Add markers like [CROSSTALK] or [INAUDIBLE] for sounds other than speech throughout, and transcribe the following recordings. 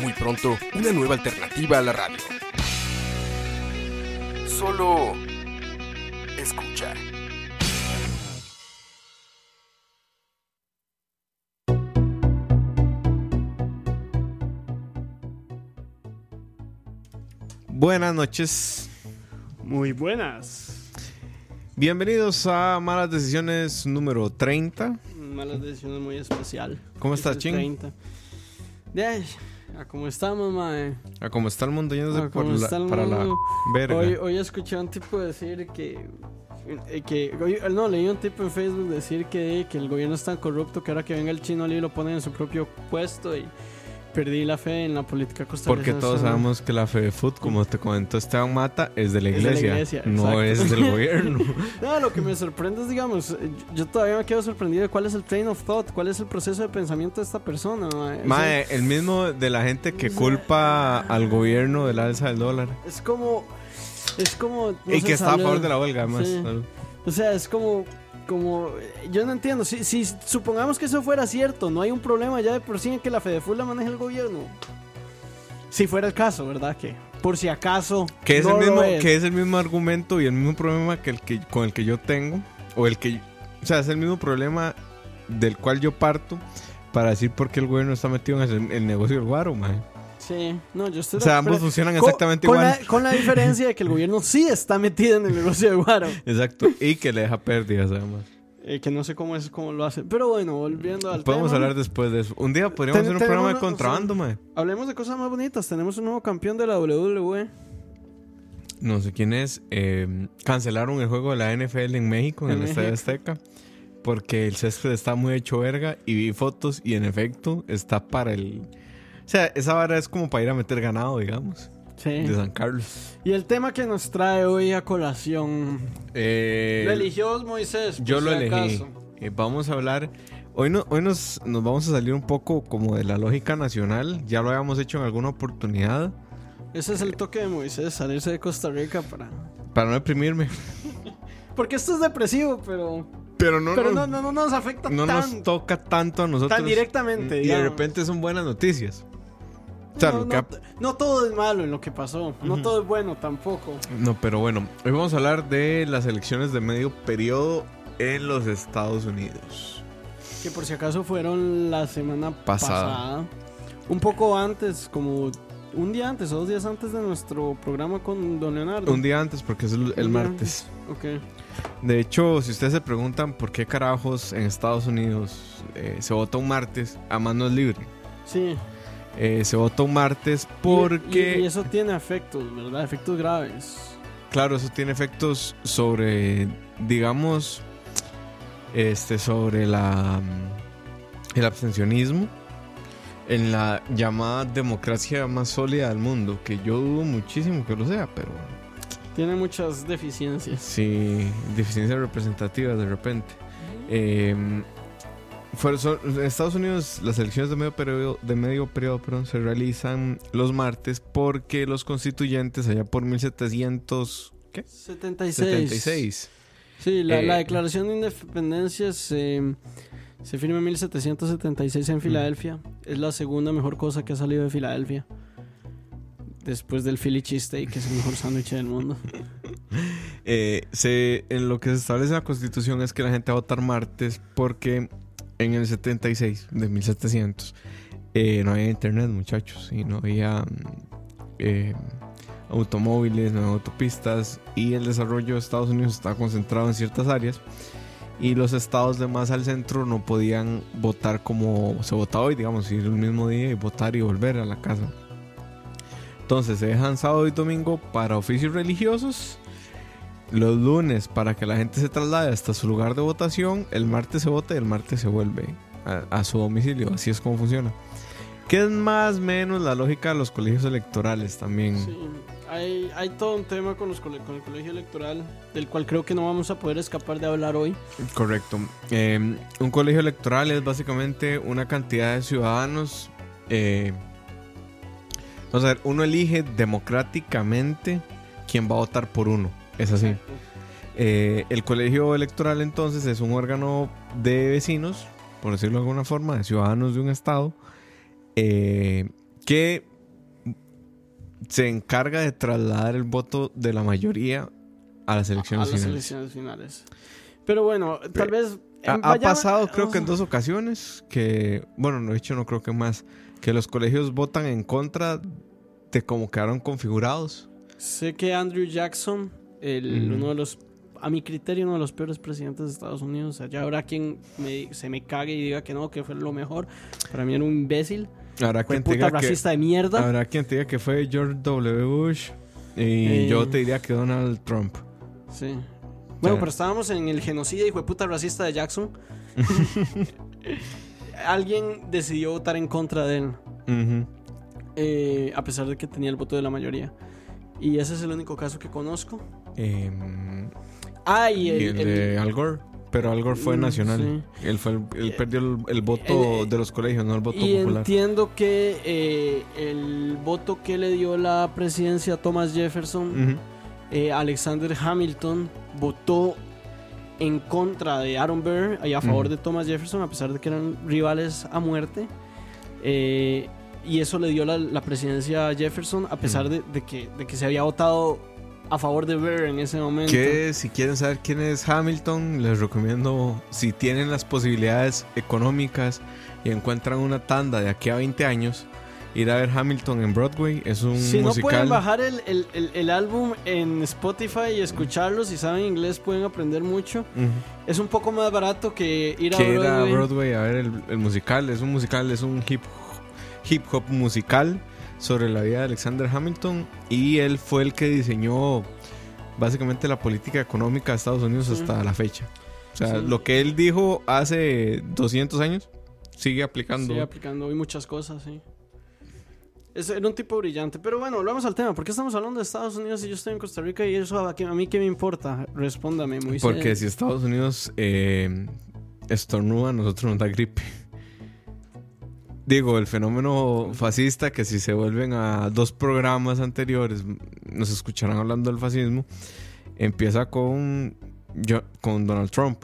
Muy pronto, una nueva alternativa a la radio. Solo escucha. Buenas noches. Muy buenas. Bienvenidos a Malas Decisiones número 30. Malas decisiones muy especial. ¿Cómo estás, Este Ching? 30. De a cómo estamos, mae. A como está el mundo yéndose A por cómo la- para la verga. Hoy, hoy escuché a un tipo decir que. eh, que hoy- no, leí un tipo en Facebook decir que, que el gobierno es tan corrupto que ahora que venga el chino Ali lo ponen en su propio puesto y perdí la fe en la política costarricense. Porque todos sabemos que la FEDEFUT, como te comentó Esteban Mata, es de la Es de la iglesia, iglesia, no es del [LAUGHS] gobierno. No, lo que me sorprende es, digamos, yo todavía me quedo sorprendido de cuál es el train of thought, cuál es el proceso de pensamiento de esta persona. mae. O sea, el mismo de la gente que culpa al gobierno del alza del dólar. Es como. Es como. no y que está a favor de la huelga, además. Sí. O sea, es como. Como. Yo no entiendo. Si, si supongamos que eso fuera cierto, no hay un problema ya de por sí en que la FEDEFUL la maneje el gobierno. Si fuera el caso, ¿verdad? Que por si acaso. Que es, no el mismo, que es el mismo argumento y el mismo problema que el que con el que yo tengo. O el que. O sea, es el mismo problema del cual yo parto para decir por qué el gobierno está metido en el, el negocio del guaro, mae. Sí, no, yo estoy O sea, ambos funcionan con- exactamente con igual. La, con la diferencia de que el [LAUGHS] gobierno sí está metido en el negocio de Guaro. Exacto. Y que le deja pérdidas, además. Eh, que no sé cómo es cómo lo hace. Pero bueno, volviendo al Podemos tema. hablar después de eso. Un día podríamos Ten- hacer un programa de contrabando, o sea, mae. Hablemos de cosas más bonitas. Tenemos un nuevo campeón de la. WWE. No sé quién es. eh, cancelaron el juego de la NFL en México, en, En el Estadio. Azteca. Porque el césped está muy hecho verga. Y vi fotos y en efecto está para el. O sea, esa vara es como para ir a meter ganado, digamos. Sí. De San Carlos. Y el tema que nos trae hoy a colación. Eh, lo eligió Moisés. yo lo si elegí. Eh, vamos a hablar. Hoy, no, hoy nos, nos vamos a salir un poco como de la lógica nacional. Ya lo habíamos hecho en alguna oportunidad. Ese es el toque de Moisés, salirse de Costa Rica para. Para no deprimirme. [LAUGHS] Porque esto es depresivo, pero. Pero no, pero nos, no, no, no nos afecta no tan, nos toca tanto a nosotros. tan directamente. Y de repente son buenas noticias. No, todo es malo en lo que pasó. No todo es bueno tampoco. No, pero bueno, hoy vamos a hablar de las elecciones de medio periodo en los Estados Unidos. Que por si acaso fueron la semana Pasada. pasada. Un poco antes, como un día antes o dos días antes de nuestro programa con Don Leonardo. Un día antes, porque es el, martes. Ok. De hecho, si ustedes se preguntan por qué carajos en Estados Unidos eh, se vota un martes, a mano libre. Sí. Eh, se vota un martes porque, Y, y eso tiene efectos, ¿verdad? Efectos graves. claro, eso tiene efectos sobre, digamos, este, sobre la mm, el abstencionismo en la llamada democracia más sólida del mundo, que yo dudo muchísimo que lo sea, pero Tiene muchas deficiencias. sí, deficiencias representativas de repente. Eh, en Estados Unidos las elecciones de medio periodo, de medio periodo perdón, se realizan los martes porque los constituyentes allá por 1700 ¿qué? 76. 76 Sí, la, la Eh, declaración de independencia se, se firma en 1776 en Filadelfia. Es la segunda mejor cosa que ha salido de Filadelfia. Después del Philly cheesesteak, que es el mejor sándwich del mundo. [LAUGHS] Eh, se, en lo que se establece en la constitución es que la gente va a votar martes porque en el 76 de 1700 eh, no había internet muchachos y no había mm, eh, automóviles, no había autopistas y el desarrollo de Estados Unidos estaba concentrado en ciertas áreas y los estados de más al centro no podían votar como se vota hoy, digamos, ir el mismo día y votar y volver a la casa. Entonces se dejan sábado y domingo para oficios religiosos. Los lunes para que la gente se traslade hasta su lugar de votación. El martes se vota y el martes se vuelve a, a su domicilio. Así es como funciona. Que es más o menos la lógica de los colegios electorales también. Sí, hay, hay todo un tema con, los con el colegio electoral, del cual creo que no vamos a poder escapar de hablar hoy. Correcto. Eh, un colegio electoral es básicamente una cantidad de ciudadanos. eh, vamos a ver, uno elige democráticamente quién va a votar por uno. Es así. Eh, el colegio electoral entonces es un órgano de vecinos, por decirlo de alguna forma, de ciudadanos de un estado, eh, que se encarga de trasladar el voto de la mayoría a las a elecciones las finales. elecciones finales. Pero bueno, tal vez... Ha, pasado creo que en dos ocasiones que, bueno, no he dicho, no creo que más, que los colegios votan en contra de cómo quedaron configurados. Sé que Andrew Jackson, el, uno de los, a mi criterio, uno de los peores presidentes de Estados Unidos, allá habrá quien me- se me cague y diga que no, que fue lo mejor. Para mí era un imbécil, Habrá quien te puta diga que, racista de mierda. habrá quien te diga que fue George W. Bush y Eh. yo te diría que Donald Trump. Sí. Bueno, pero estábamos en el genocidio y fue puta racista de Jackson. [LAUGHS] [LAUGHS] Alguien decidió votar en contra de él, eh, a pesar de que tenía el voto de la mayoría. Y ese es el único caso que conozco. Em, Ah, y y el, de Al Gore. Pero Al Gore fue Mm, nacional. Él, fue el- él perdió el, el voto el- de los colegios, no el voto y popular. entiendo que eh, el voto que le dio la presidencia a Thomas Jefferson, eh, Alexander Hamilton votó en contra de Aaron Burr y a favor de Thomas Jefferson, a pesar de que eran rivales a muerte. Eh, y eso le dio la, la presidencia a Jefferson, a pesar de que, de que se había votado a favor de Burr en ese momento. Que si quieren saber quién es Hamilton, les recomiendo, si tienen las posibilidades económicas y encuentran una tanda de aquí a 20 años, ir a ver Hamilton en Broadway. Es un Si no pueden musical. bajar el, el- el- el álbum en Spotify y escucharlo, si saben inglés pueden aprender mucho. Ujú. Es un poco más barato que ir a que ir a Broadway. Broadway a ver el, el musical. Es un musical, es un hip, hip hop musical sobre la vida de Alexander Hamilton. Y él fue el que diseñó básicamente la política económica de Estados Unidos hasta la fecha. O sea, Sí. lo que él dijo hace 200 años sigue aplicando. Sí, aplicando hoy muchas cosas, sí. Es, era un tipo brillante. Pero bueno, volvamos al tema. ¿Por qué estamos hablando de Estados Unidos y yo estoy en Costa Rica y eso a, a mí qué me importa? Respóndame, muy Porque si Estados Unidos eh, estornuda, a nosotros nos da gripe. Digo, el fenómeno fascista, que si se vuelven a dos programas anteriores, nos escucharán hablando del fascismo, empieza con, yo- con Donald Trump.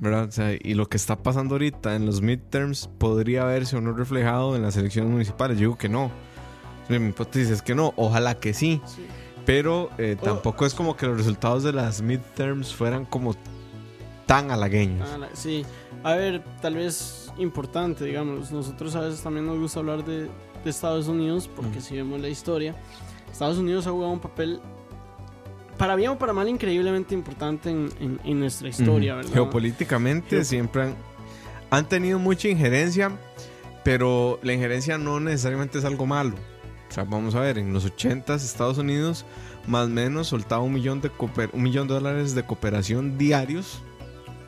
¿verdad? O sea, y lo que está pasando ahorita en los midterms podría verse o no reflejado en las elecciones municipales. Yo digo que no. Mi hipótesis es que no, ojalá que sí. Sí. Pero eh, Oh. tampoco es como que los resultados de las midterms fueran como tan halagueños. Ah, sí. A ver, tal vez importante, digamos. Nosotros a veces también nos gusta hablar de, de Estados Unidos porque Mm. si vemos la historia, Estados Unidos ha jugado un papel, para bien o para mal, increíblemente importante en, en- en nuestra historia, Ujú. ¿verdad? Geopolíticamente Geo- siempre han, han tenido mucha injerencia, pero la injerencia no necesariamente es algo malo. O sea, vamos a ver, en los 80s Estados Unidos más o menos soltaba un millón de, un millón de dólares de cooperación diarios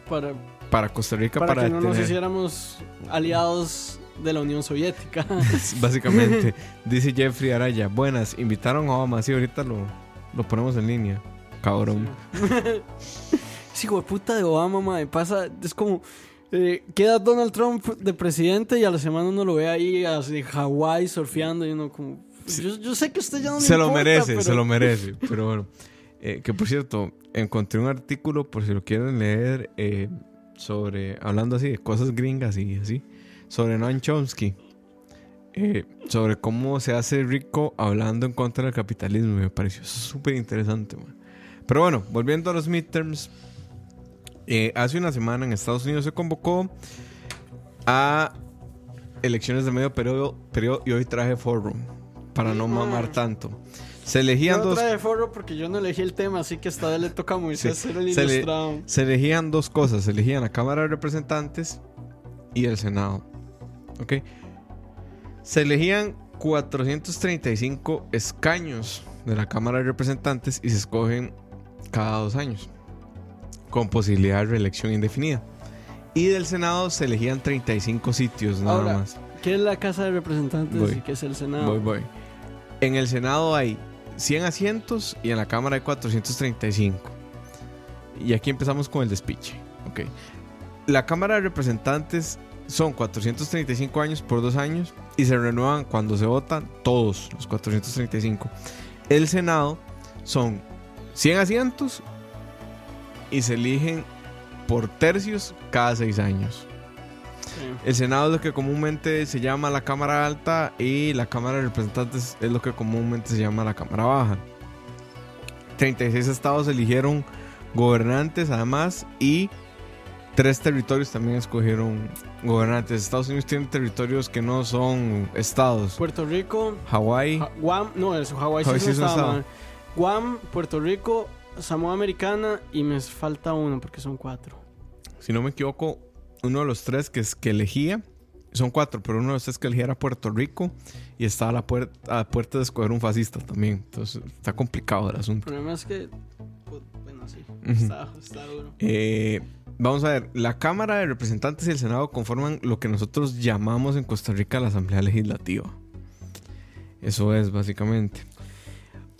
Para, para Costa Rica para, para, que no nos hiciéramos aliados de la Unión Soviética. [LAUGHS] Básicamente, dice Jeffrey Araya, buenas, invitaron a Obama, sí, ahorita lo, lo ponemos en línea, cabrón. [LAUGHS] Hijo de puta de Obama, mae, pasa, es como... eh, queda Donald Trump de presidente y a la semana uno lo ve ahí así Hawái surfeando y uno como... Yo, yo sé que usted ya no se lo importa, merece, pero- se lo merece. [LAUGHS] Pero bueno, Eh, que por cierto, encontré un artículo, por si lo quieren leer, eh, sobre, hablando así de cosas gringas y así, sobre Noam Chomsky. eh, sobre cómo se hace rico hablando en contra del capitalismo. Me pareció súper interesante. Pero bueno, volviendo a los midterms. eh, hace una semana en Estados Unidos se convocó a elecciones de medio periodo, periodo y hoy traje forum para no mamar tanto. Se elegían no dos traje forro porque yo no elegí el tema, así que esta vez le toca a Moisés Sí, ser el se le- ilustrado. se elegían dos cosas, se elegían la Cámara de Representantes y el Senado. ¿Ok? Se elegían 435 escaños de la Cámara de Representantes y se escogen cada dos años, con posibilidad de reelección indefinida. Y del Senado se elegían 35 sitios nada Ahora, más. ¿Qué es la Casa de Representantes Voy. y qué es el Senado? Voy, voy. En el Senado hay 100 asientos y en la Cámara hay 435. Y aquí empezamos con el despiche. Ok. La Cámara de Representantes son 435 años por dos años y se renuevan cuando se votan todos los 435. El Senado son 100 asientos y se eligen por tercios cada seis años. Sí. El Senado es lo que comúnmente se llama la Cámara Alta y la Cámara de Representantes es lo que comúnmente se llama la Cámara Baja. 36 estados eligieron gobernantes además y tres territorios también escogieron gobernantes. Estados Unidos tiene territorios que no son estados. Puerto Rico, Hawái, Guam, no, es Hawái sí Hawái es sí un es un estado, estado. man. Guam, Puerto Rico, Samoa Americana y me falta uno porque son cuatro. si no me equivoco, uno de los tres que, es, que elegía, son cuatro, pero uno de los tres que elegía era Puerto Rico y estaba a la, puer- a la puerta de escoger un fascista también. Entonces está complicado el El asunto. problema es que, pues, bueno, sí, Ujú. está, está duro. Eh, vamos a ver, la Cámara de Representantes y el Senado conforman lo que nosotros llamamos en Costa Rica la Asamblea Legislativa. Eso es básicamente.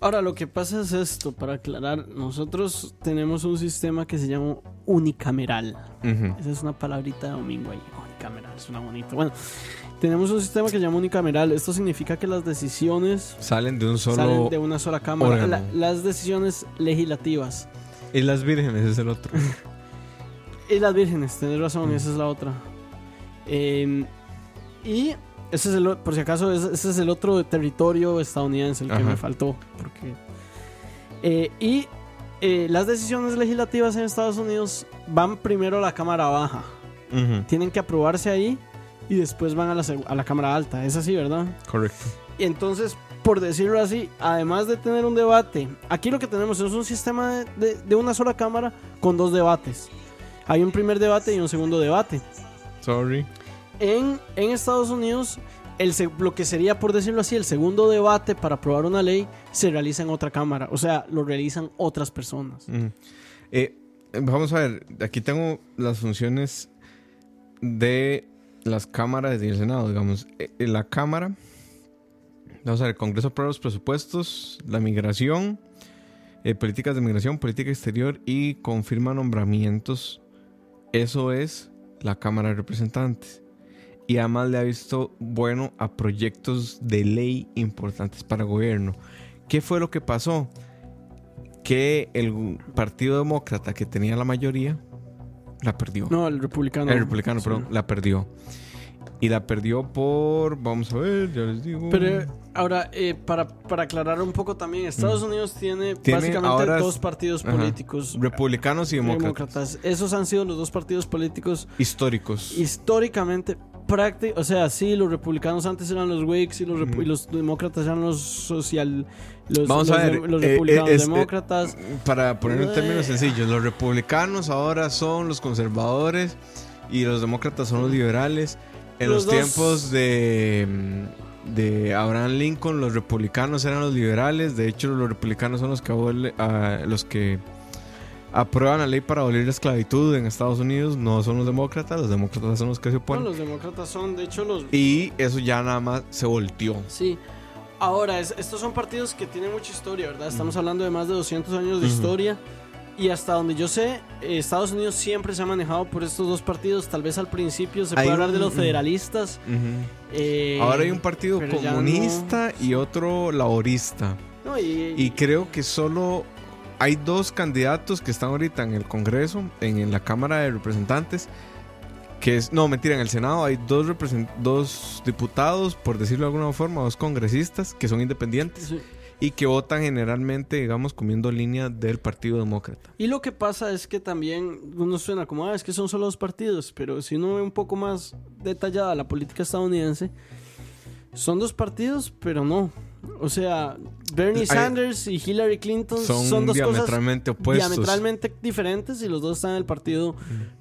Ahora, lo que pasa es esto, para aclarar, nosotros tenemos un sistema que se llama unicameral. Esa es una palabrita de domingo ahí. Unicameral, suena bonito. Bueno, tenemos un sistema que se llama unicameral. Esto significa que las decisiones Salen de un solo... salen de una sola cámara. La- las decisiones legislativas. Y las vírgenes es el otro. [LAUGHS] Y las vírgenes, tenés razón, esa es la otra. Eh, y ese es el, por si acaso, ese, es el otro territorio estadounidense, el que Ajá. me faltó. Porque, eh, y eh, las decisiones legislativas en Estados Unidos van primero a la Cámara Baja. Tienen que aprobarse ahí y después van a la, a la Cámara Alta. Es así, ¿verdad? Correcto. Y entonces, por decirlo así, además de tener un debate, aquí lo que tenemos es un sistema de, de- de una sola cámara con dos debates. Hay un primer debate y un segundo debate. Sorry. En, Estados Unidos, el, lo que sería, por decirlo así, el segundo debate para aprobar una ley se realiza en otra cámara. O sea, lo realizan otras personas. Ujú. Eh, vamos a ver, aquí tengo las funciones de las cámaras y el Senado, digamos. Eh, En la Cámara, vamos a ver, Congreso aprueba los presupuestos, la migración, eh, políticas de migración, política exterior y confirma nombramientos. Eso es la Cámara de Representantes. Y además le ha visto bueno a proyectos de ley importantes para el gobierno. ¿Qué fue lo que pasó? que el Partido Demócrata, que tenía la mayoría, la perdió. No, el republicano. el republicano, Sí. perdón, la perdió. Y la perdió por, vamos a ver, ya les digo. Pero eh, ahora, eh, para, para aclarar un poco también, Estados Unidos tiene, Mm. Tiene básicamente dos partidos Ajá. políticos. Republicanos y demócratas. demócratas. Esos han sido los dos partidos políticos Históricos. históricamente prácticos. O sea, sí, los republicanos antes eran los Whigs y los, Ujú. y los demócratas eran los social. Los, Vamos a ver, los eh, republicanos eh, es- eh, demócratas. Para ponerlo en términos sencillos, los republicanos ahora son los conservadores y los demócratas son los liberales. En los, tiempos de, mm, de Abraham Lincoln, los republicanos eran los liberales. De hecho, los republicanos son los que, abole- ah, los que aprueban la ley para abolir la esclavitud en Estados Unidos. No son los demócratas, los demócratas son los que se No, oponen. los demócratas son, de hecho, los. Y eso ya nada más se volteó. Sí. Ahora, es- estos son partidos que tienen mucha historia, ¿verdad? Estamos hablando de más de 200 años de historia. Y hasta donde yo sé, eh, Estados Unidos siempre se ha manejado por estos dos partidos. Tal vez al principio se Hay puede hablar de un- los federalistas. eh, Ahora hay un partido comunista y otro laborista. no, y, Y creo que solo hay dos candidatos que están ahorita en el Congreso, en, en la Cámara de Representantes, que es, no, mentira, en el Senado hay dos, dos diputados, por decirlo de alguna forma, dos congresistas que son independientes sí. y que votan generalmente, digamos, comiendo línea del Partido Demócrata. Y lo que pasa es que también uno suena como, ah, es que son solo dos partidos, pero si uno ve un poco más detallada la política estadounidense, son dos partidos, pero no. O sea, Bernie Hay- Sanders y Hillary Clinton son, Son, dos cosas diametralmente opuestos. diametralmente diferentes y los dos están en el partido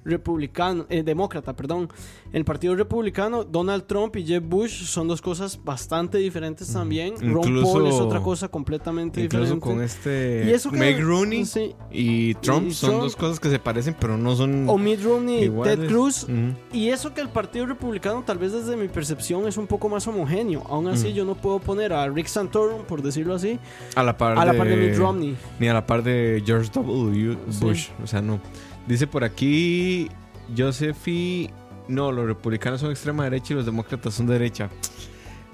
republicano, eh, demócrata, perdón. En el partido republicano, Donald Trump y Jeb Bush son dos cosas bastante diferentes también. Ron Incluso- Paul es otra cosa completamente Incluso diferente. con este Y eso que- Meg Rooney sí. y Trump Y son Trump- dos cosas que se parecen, pero no son O Mitt Romney y. Ted Cruz. Y eso que el Partido Republicano, tal vez desde mi percepción, es un poco más homogéneo. Aún así, Mm. yo no puedo poner a Rick Santorum, por decirlo así, A la par a la de, par de Mitt Romney. Ni a la par de George W. Sí. Bush. O sea, no. Dice por aquí Josephy. No, los republicanos son extrema derecha y los demócratas son de derecha.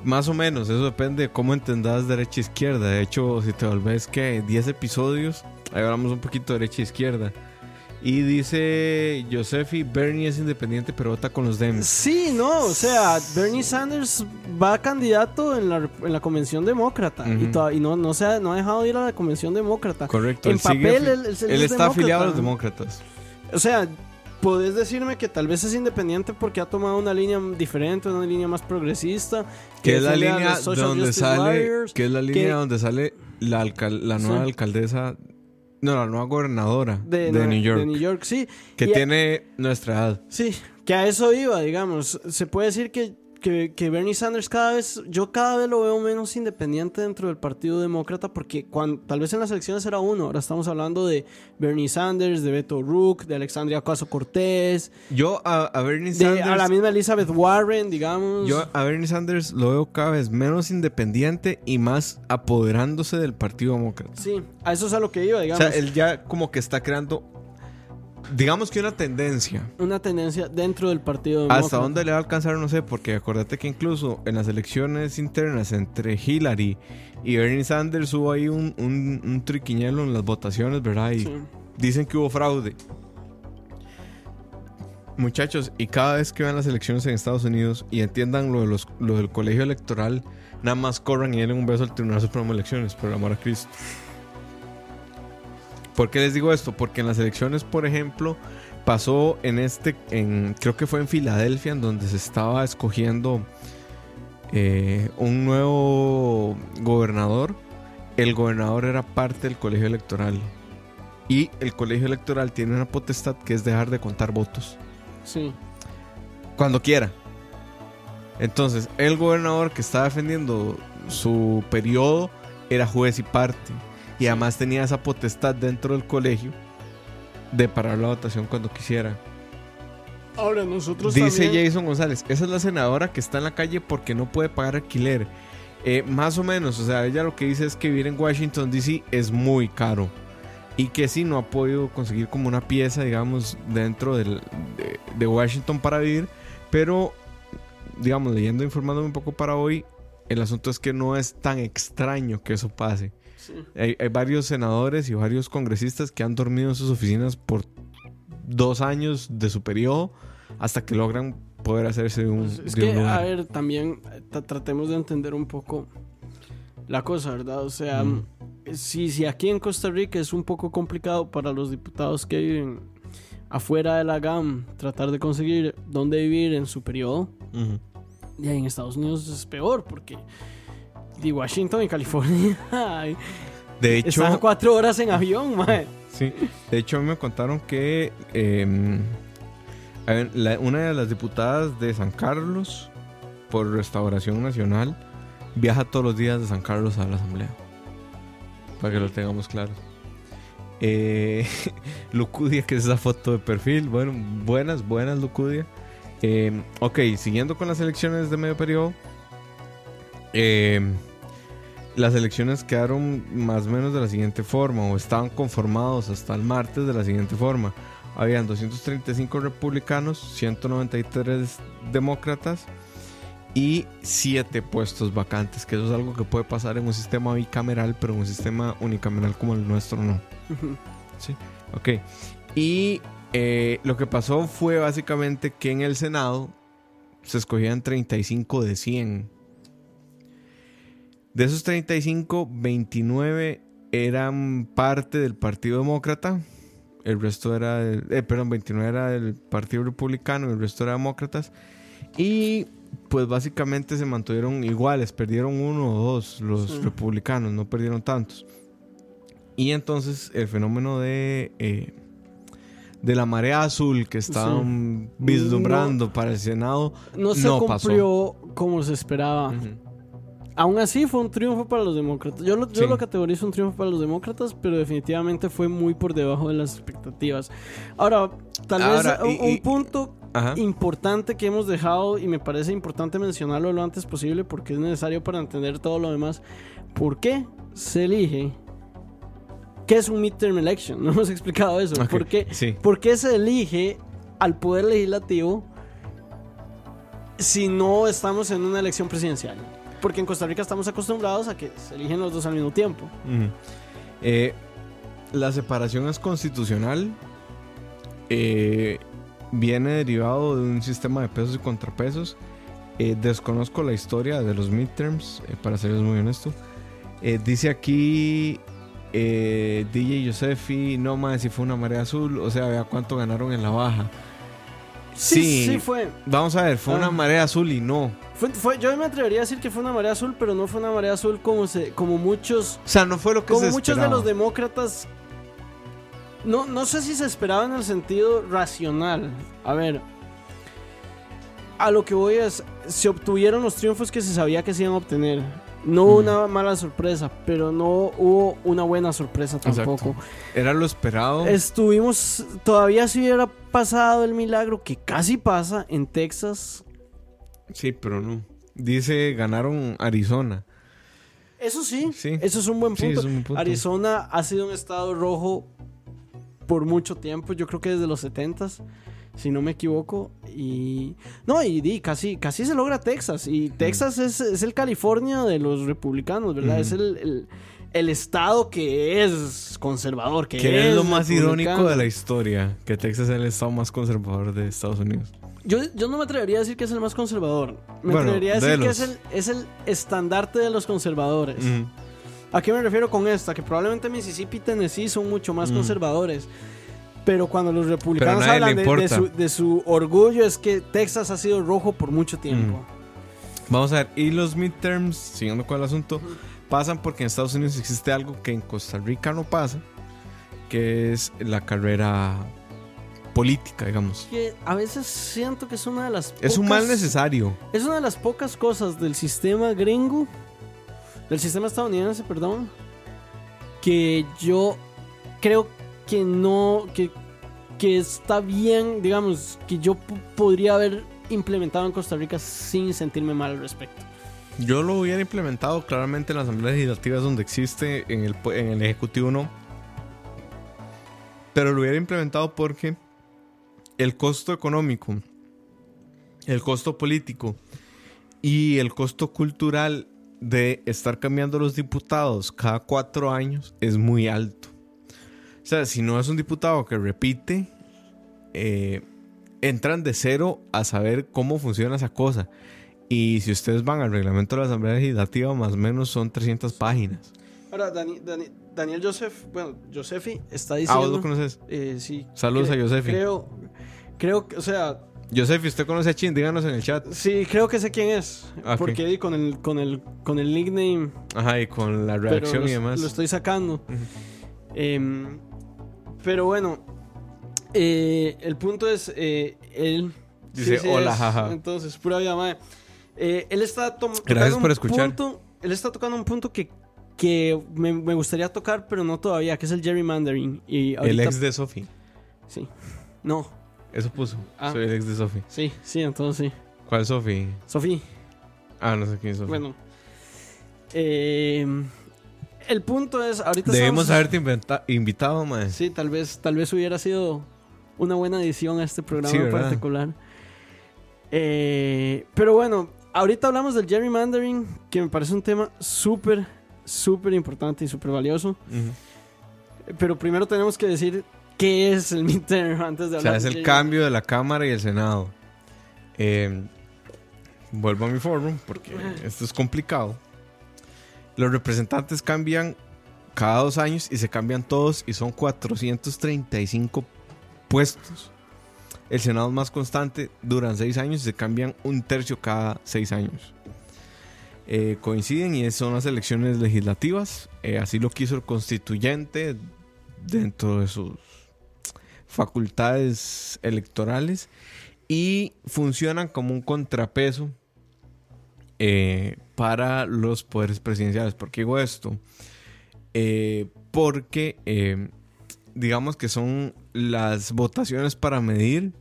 Más o menos, eso depende de cómo entendas derecha e izquierda. De hecho, si te volvés que 10 episodios, ahí hablamos un poquito de derecha e izquierda. Y dice Josephy, Bernie es independiente pero vota con los Dems. Sí, no, o sea, Bernie Sanders va candidato en la, en la convención demócrata y, y no, no, se ha, no ha dejado de ir a la convención demócrata. Correcto. En él papel, él- él- él él es está afiliado a los demócrata. demócratas. O sea, podés decirme que tal vez es independiente porque ha tomado una línea diferente, una línea más progresista. Que es la línea donde sale. Que es la línea donde sale la, alcal- la nueva Sí. alcaldesa. No, la nueva gobernadora de, de, New York. de New York, sí. Que Y- tiene nuestra edad. Sí, que a eso iba, digamos. Se puede decir que, que, que Bernie Sanders cada vez, yo cada vez lo veo menos independiente dentro del Partido Demócrata porque cuando, tal vez en las elecciones era uno, ahora estamos hablando de Bernie Sanders, de Beto Rook, de Alexandria Ocasio Cortés, Yo a, a Bernie de Sanders. a la misma Elizabeth Warren, digamos. Yo a Bernie Sanders lo veo cada vez menos independiente y más apoderándose del Partido Demócrata. Sí, a eso es a lo que iba, O digamos. sea, él ya como que está creando. Digamos que una tendencia. Una tendencia dentro del Partido Demócrata. Hasta dónde le va a alcanzar, no sé, porque acordate que incluso en las elecciones internas entre Hillary y Bernie Sanders hubo ahí un, un, un triquiñuelo en las votaciones, ¿verdad? Y Sí. dicen que hubo fraude. Muchachos, y cada vez que vean las elecciones en Estados Unidos y entiendan lo, de los, lo del colegio electoral, nada más corran y den un beso al Tribunal Supremo de Elecciones, por el amor a Cristo. ¿Por qué les digo esto? Porque en las elecciones, por ejemplo, pasó en este, en, creo que fue en Filadelfia, en donde se estaba escogiendo eh, un nuevo gobernador. El gobernador era parte del colegio electoral. Y el colegio electoral tiene una potestad que es dejar de contar votos. Sí. Cuando quiera. Entonces, el gobernador que estaba defendiendo su periodo era juez y parte. Y además tenía esa potestad dentro del colegio de parar la votación cuando quisiera. Ahora nosotros Dice también... Jason González, esa es la senadora que está en la calle porque no puede pagar alquiler. Eh, más o menos, o sea, ella lo que dice es que vivir en Washington, D.C. es muy caro. Y que sí, no ha podido conseguir como una pieza, digamos, dentro del- de, de Washington para vivir. Pero, digamos, leyendo, informándome un poco para hoy, el asunto es que no es tan extraño que eso pase. Sí. Hay, hay varios senadores y varios congresistas que han dormido en sus oficinas por dos años de su periodo hasta que logran poder hacerse de un, Pues es de que, un a ver, también tra- tratemos de entender un poco la cosa, ¿verdad? O sea, Mm. si, si aquí en Costa Rica es un poco complicado para los diputados que viven afuera de la GAM tratar de conseguir dónde vivir en su periodo, Ujú. y ahí en Estados Unidos es peor porque de Washington y California [LAUGHS] De hecho, están cuatro horas en avión, [LAUGHS] mae. sí, de hecho a mí me contaron que eh, la- una de las diputadas de San Carlos por Restauración Nacional viaja todos los días de San Carlos a la Asamblea. Para que lo tengamos claro. Eh, [LAUGHS] Lucudia, que es esa foto de perfil. Bueno, buenas, buenas, Lucudia. Eh, ok, siguiendo con las elecciones de medio periodo. eh, las elecciones quedaron más o menos de la siguiente forma, o estaban conformados hasta el martes de la siguiente forma. Habían 235 republicanos, 193 demócratas y 7 puestos vacantes, que eso es algo que puede pasar en un sistema bicameral, pero en un sistema unicameral como el nuestro no. Ok. Y eh, lo que pasó fue básicamente que en el Senado se escogían 35 de 100. De esos 35, 29 eran parte del Partido Demócrata. El resto era del, eh, perdón, 29 era del Partido Republicano y el resto era demócratas. Y pues básicamente se mantuvieron iguales, perdieron uno o dos los Sí. republicanos, no perdieron tantos. Y entonces el fenómeno de, eh, de la marea azul que estaban vislumbrando para el Senado No se no pasó. cumplió como se esperaba. Aún así fue un triunfo para los demócratas. Yo, lo, yo Sí. lo categorizo un triunfo para los demócratas, pero definitivamente fue muy por debajo de las expectativas. Ahora, tal Ahora, vez y- un, y- un punto Ajá. importante que hemos dejado y me parece importante mencionarlo lo antes posible porque es necesario para entender todo lo demás. ¿Por qué se elige? ¿Qué es un midterm election? [LAUGHS] No hemos explicado eso. Ok, ¿Por, qué, sí. por qué se elige al poder legislativo si no estamos en una elección presidencial? Porque en Costa Rica estamos acostumbrados a que se eligen los dos al mismo tiempo. Ujú. Eh, la separación es constitucional. eh, viene derivado de un sistema de pesos y contrapesos. Eh, desconozco la historia de los midterms, eh, para serles muy honesto. Eh, dice aquí eh, DJ Josefi, no más si fue una marea azul, o sea, vea cuánto ganaron en la baja. Sí, sí, fue. Vamos a ver, fue Ah. una marea azul y no. Fue- fue- Yo me atrevería a decir que fue una marea azul, pero no fue una marea azul como, se, como muchos O sea, no fue lo que como se muchos de los demócratas no, no sé si se esperaba en el sentido racional a ver a lo que voy es se obtuvieron los triunfos que se sabía que se iban a obtener no hubo Mm. una mala sorpresa pero no hubo una buena sorpresa tampoco Exacto. Era lo esperado. estuvimos todavía si hubiera pasado el milagro que casi pasa en Texas Sí, pero no. Dice, ganaron Arizona. eso sí, Sí. eso es un buen punto es un punto. Arizona ha sido un estado rojo por mucho tiempo, yo creo que desde los 70s, si no me equivoco. Y no, y, casi, casi se logra Texas. Y Texas es, es el California de los republicanos, ¿verdad? Es el, el- el estado que es conservador, que, Que es lo más irónico de la historia, que Texas es el estado más conservador de Estados Unidos. Yo, yo no me atrevería a decir que es el más conservador. Me Bueno, atrevería a de decir que es el, es el estandarte de los conservadores. ¿A qué me refiero con esta? Que probablemente Mississippi y Tennessee son mucho más Mm. conservadores. Pero cuando los republicanos hablan de, su, de su orgullo es que Texas ha sido rojo por mucho tiempo. Vamos a ver, y los midterms, siguiendo con el asunto, pasan porque en Estados Unidos existe algo que en Costa Rica no pasa, que es la carrera política, digamos. Que a veces siento que es una de las Es un mal pocas- necesario. Es una de las pocas cosas del sistema gringo, del sistema estadounidense, perdón, que yo creo que no, que, que está bien, digamos, que yo podría haber implementado en Costa Rica sin sentirme mal al respecto. Yo lo hubiera implementado claramente en las asambleas legislativas donde existe, en el, en el Ejecutivo no. Pero lo hubiera implementado porque el costo económico, el costo político y el costo cultural de estar cambiando los diputados cada cuatro años es muy alto. O sea, si no es un diputado que repite, eh, entran de cero a saber cómo funciona esa cosa. Y si ustedes van al reglamento de la Asamblea Legislativa, más o menos son 300 páginas. Ahora, Dani- Dani- Daniel Joseph, bueno, Josefi está Ah, diciendo... ¿vos lo conoces? eh, sí. Saludos a Josefi. Creo, creo que, o sea, Josefi, ¿usted conoce a Chin? Díganos en el chat. sí, creo que sé quién es. Ok. Porque con el, con el, con el nickname Ajá, y con la reacción y demás. lo estoy sacando. Em, pero bueno, eh, el punto es, eh, él... Dice, "Hola, es". jaja. Entonces, pura vida, mae. Eh, él está tom- tocando un punto- él está tocando un punto que, que me, me gustaría tocar, pero no todavía, que es el gerrymandering. Y el ex de Sofi. Sí. No. Eso puso. Ah. Soy el ex de Sofi. Sí, sí, entonces sí. ¿Cuál Sofi? Sofía. Ah, no sé quién es Sofi. Bueno. Eh, el punto es, ahorita Debemos estamos- haberte invitado, man. Sí, tal vez, tal vez hubiera sido una buena edición a este programa Sí, en particular. Eh, pero bueno, ahorita hablamos del gerrymandering, que me parece un tema súper, súper importante y súper valioso. Pero primero tenemos que decir qué es el midterm [LAUGHS] antes de O hablar sea, es el cambio de la Cámara y el Senado. Eh, vuelvo a mi foro porque esto es complicado. Los representantes cambian cada dos años y se cambian todos y son 435 puestos. El Senado más constante, duran seis años y se cambian un tercio cada seis años. Eh, coinciden y son las elecciones legislativas. Eh, así lo quiso el constituyente dentro de sus facultades electorales y funcionan como un contrapeso eh, para los poderes presidenciales. ¿Por qué digo esto? Porque digamos que son las votaciones para medir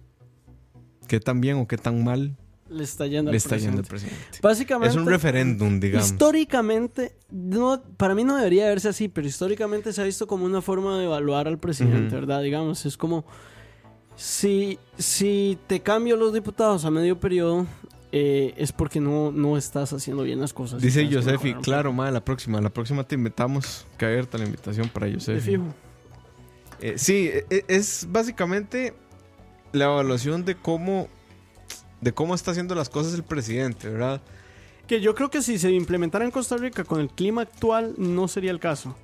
qué tan bien o qué tan mal Le está yendo le al está yendo el presidente. Básicamente. Es un referéndum, digamos. Históricamente, no, para mí no debería verse así, pero históricamente se ha visto como una forma de evaluar al presidente. ¿verdad? Digamos, es como si, si te cambio los diputados a medio periodo, eh, es porque no, no estás haciendo bien las cosas. Dice Josefi, claro, ma, la próxima, la próxima te invitamos. Que abierta la invitación para poco. De Josefi. fijo. Eh, sí, e- e- es básicamente la evaluación de cómo de cómo está haciendo las cosas el presidente, ¿verdad? Que yo creo que si se implementara en Costa Rica con el clima actual, no sería el caso.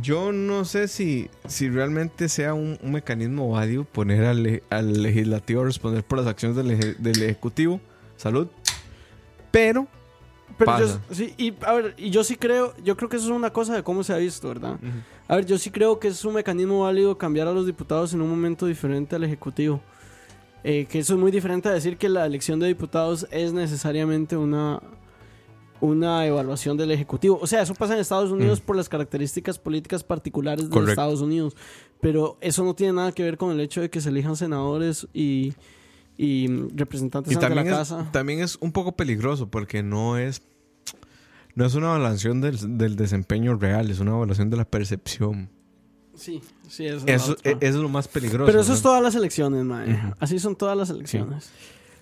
Yo no sé si, si realmente sea un, un mecanismo válido poner al, al legislativo a responder por las acciones del, eje- del ejecutivo. Salud. Pero, Pero yo, Pasa. sí, y, a ver, y yo sí creo, yo creo que eso es una cosa de cómo se ha visto, ¿verdad? A ver, yo sí creo que es un mecanismo válido cambiar a los diputados en un momento diferente al Ejecutivo. Eh, que eso es muy diferente a decir que la elección de diputados es necesariamente una, una evaluación del Ejecutivo. O sea, eso pasa en Estados Unidos Mm. por las características políticas particulares de. Estados Unidos. Pero eso no tiene nada que ver con el hecho de que se elijan senadores y, y representantes y ante la es, casa. también es un poco peligroso porque no es no es una evaluación del, del desempeño real, es una evaluación de la percepción. Sí, sí, eso es Eso, es lo más peligroso. Pero eso ¿no? es todas las elecciones, mae. Así son todas las elecciones.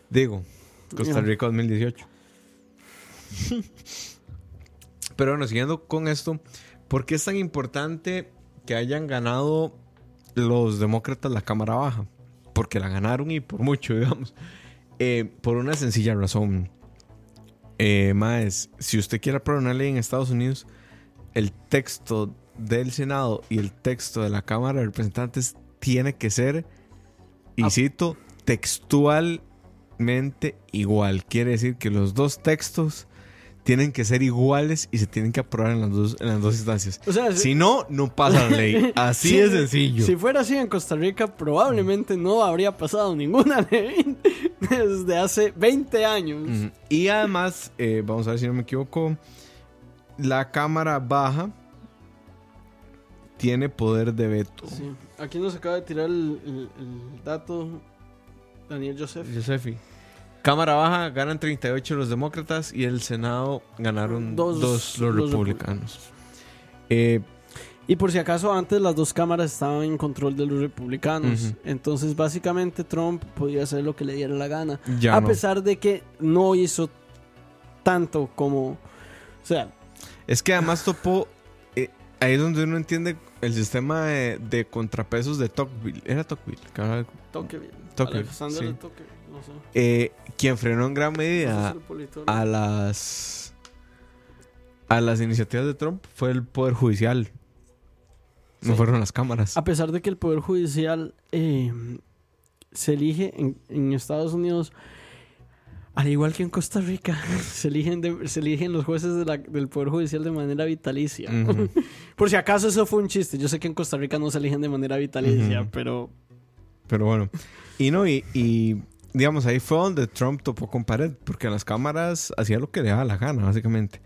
Digo, Costa. Rica 2018. [LAUGHS] Pero bueno, siguiendo con esto, ¿por qué es tan importante que hayan ganado los demócratas la Cámara Baja? Porque la ganaron y por mucho, [LAUGHS] digamos. Eh, por una sencilla razón. Eh, más, si usted quiere aprobar una ley en Estados Unidos, el texto del Senado y el texto de la Cámara de Representantes tiene que ser, y Ah. cito, textualmente igual. Quiere decir que los dos textos tienen que ser iguales y se tienen que aprobar en las dos, en las dos instancias. O sea, Si no, no pasa la ley. [LAUGHS] Así Sí, de sencillo. Si fuera así en Costa Rica, probablemente no habría pasado ninguna [LAUGHS] ley desde hace 20 años. Y además, eh, vamos a ver si no me equivoco, la Cámara Baja tiene poder de veto. Sí. Aquí nos acaba de tirar el, el- el dato Daniel Joseph. Josefi. Cámara Baja ganan 38 los demócratas y el Senado ganaron Dos dos, los los republicanos. Eh, Y por si acaso, antes las dos cámaras estaban en control de los republicanos. Entonces, básicamente, Trump podía hacer lo que le diera la gana. ya a no. pesar de que no hizo tanto como. O sea, Es que además topó. eh, ahí es donde uno entiende el sistema de, de contrapesos de Tocqueville. Era Tocqueville. Tocqueville. Tocqueville, sí. Tocqueville, no sé. eh, quien frenó en gran medida a las a las iniciativas de Trump fue el poder judicial. No Sí. fueron las cámaras. A pesar de que el Poder Judicial eh, se elige en, en Estados Unidos, al igual que en Costa Rica, [LAUGHS] se eligen, de- se eligen los jueces de la- del Poder Judicial de manera vitalicia. [LAUGHS] Por si acaso eso fue un chiste. Yo sé que en Costa Rica no se eligen de manera vitalicia, pero Pero bueno. Y no, y, y, digamos, ahí fue donde Trump topó con pared, porque en las cámaras hacía lo que le daba la gana, básicamente.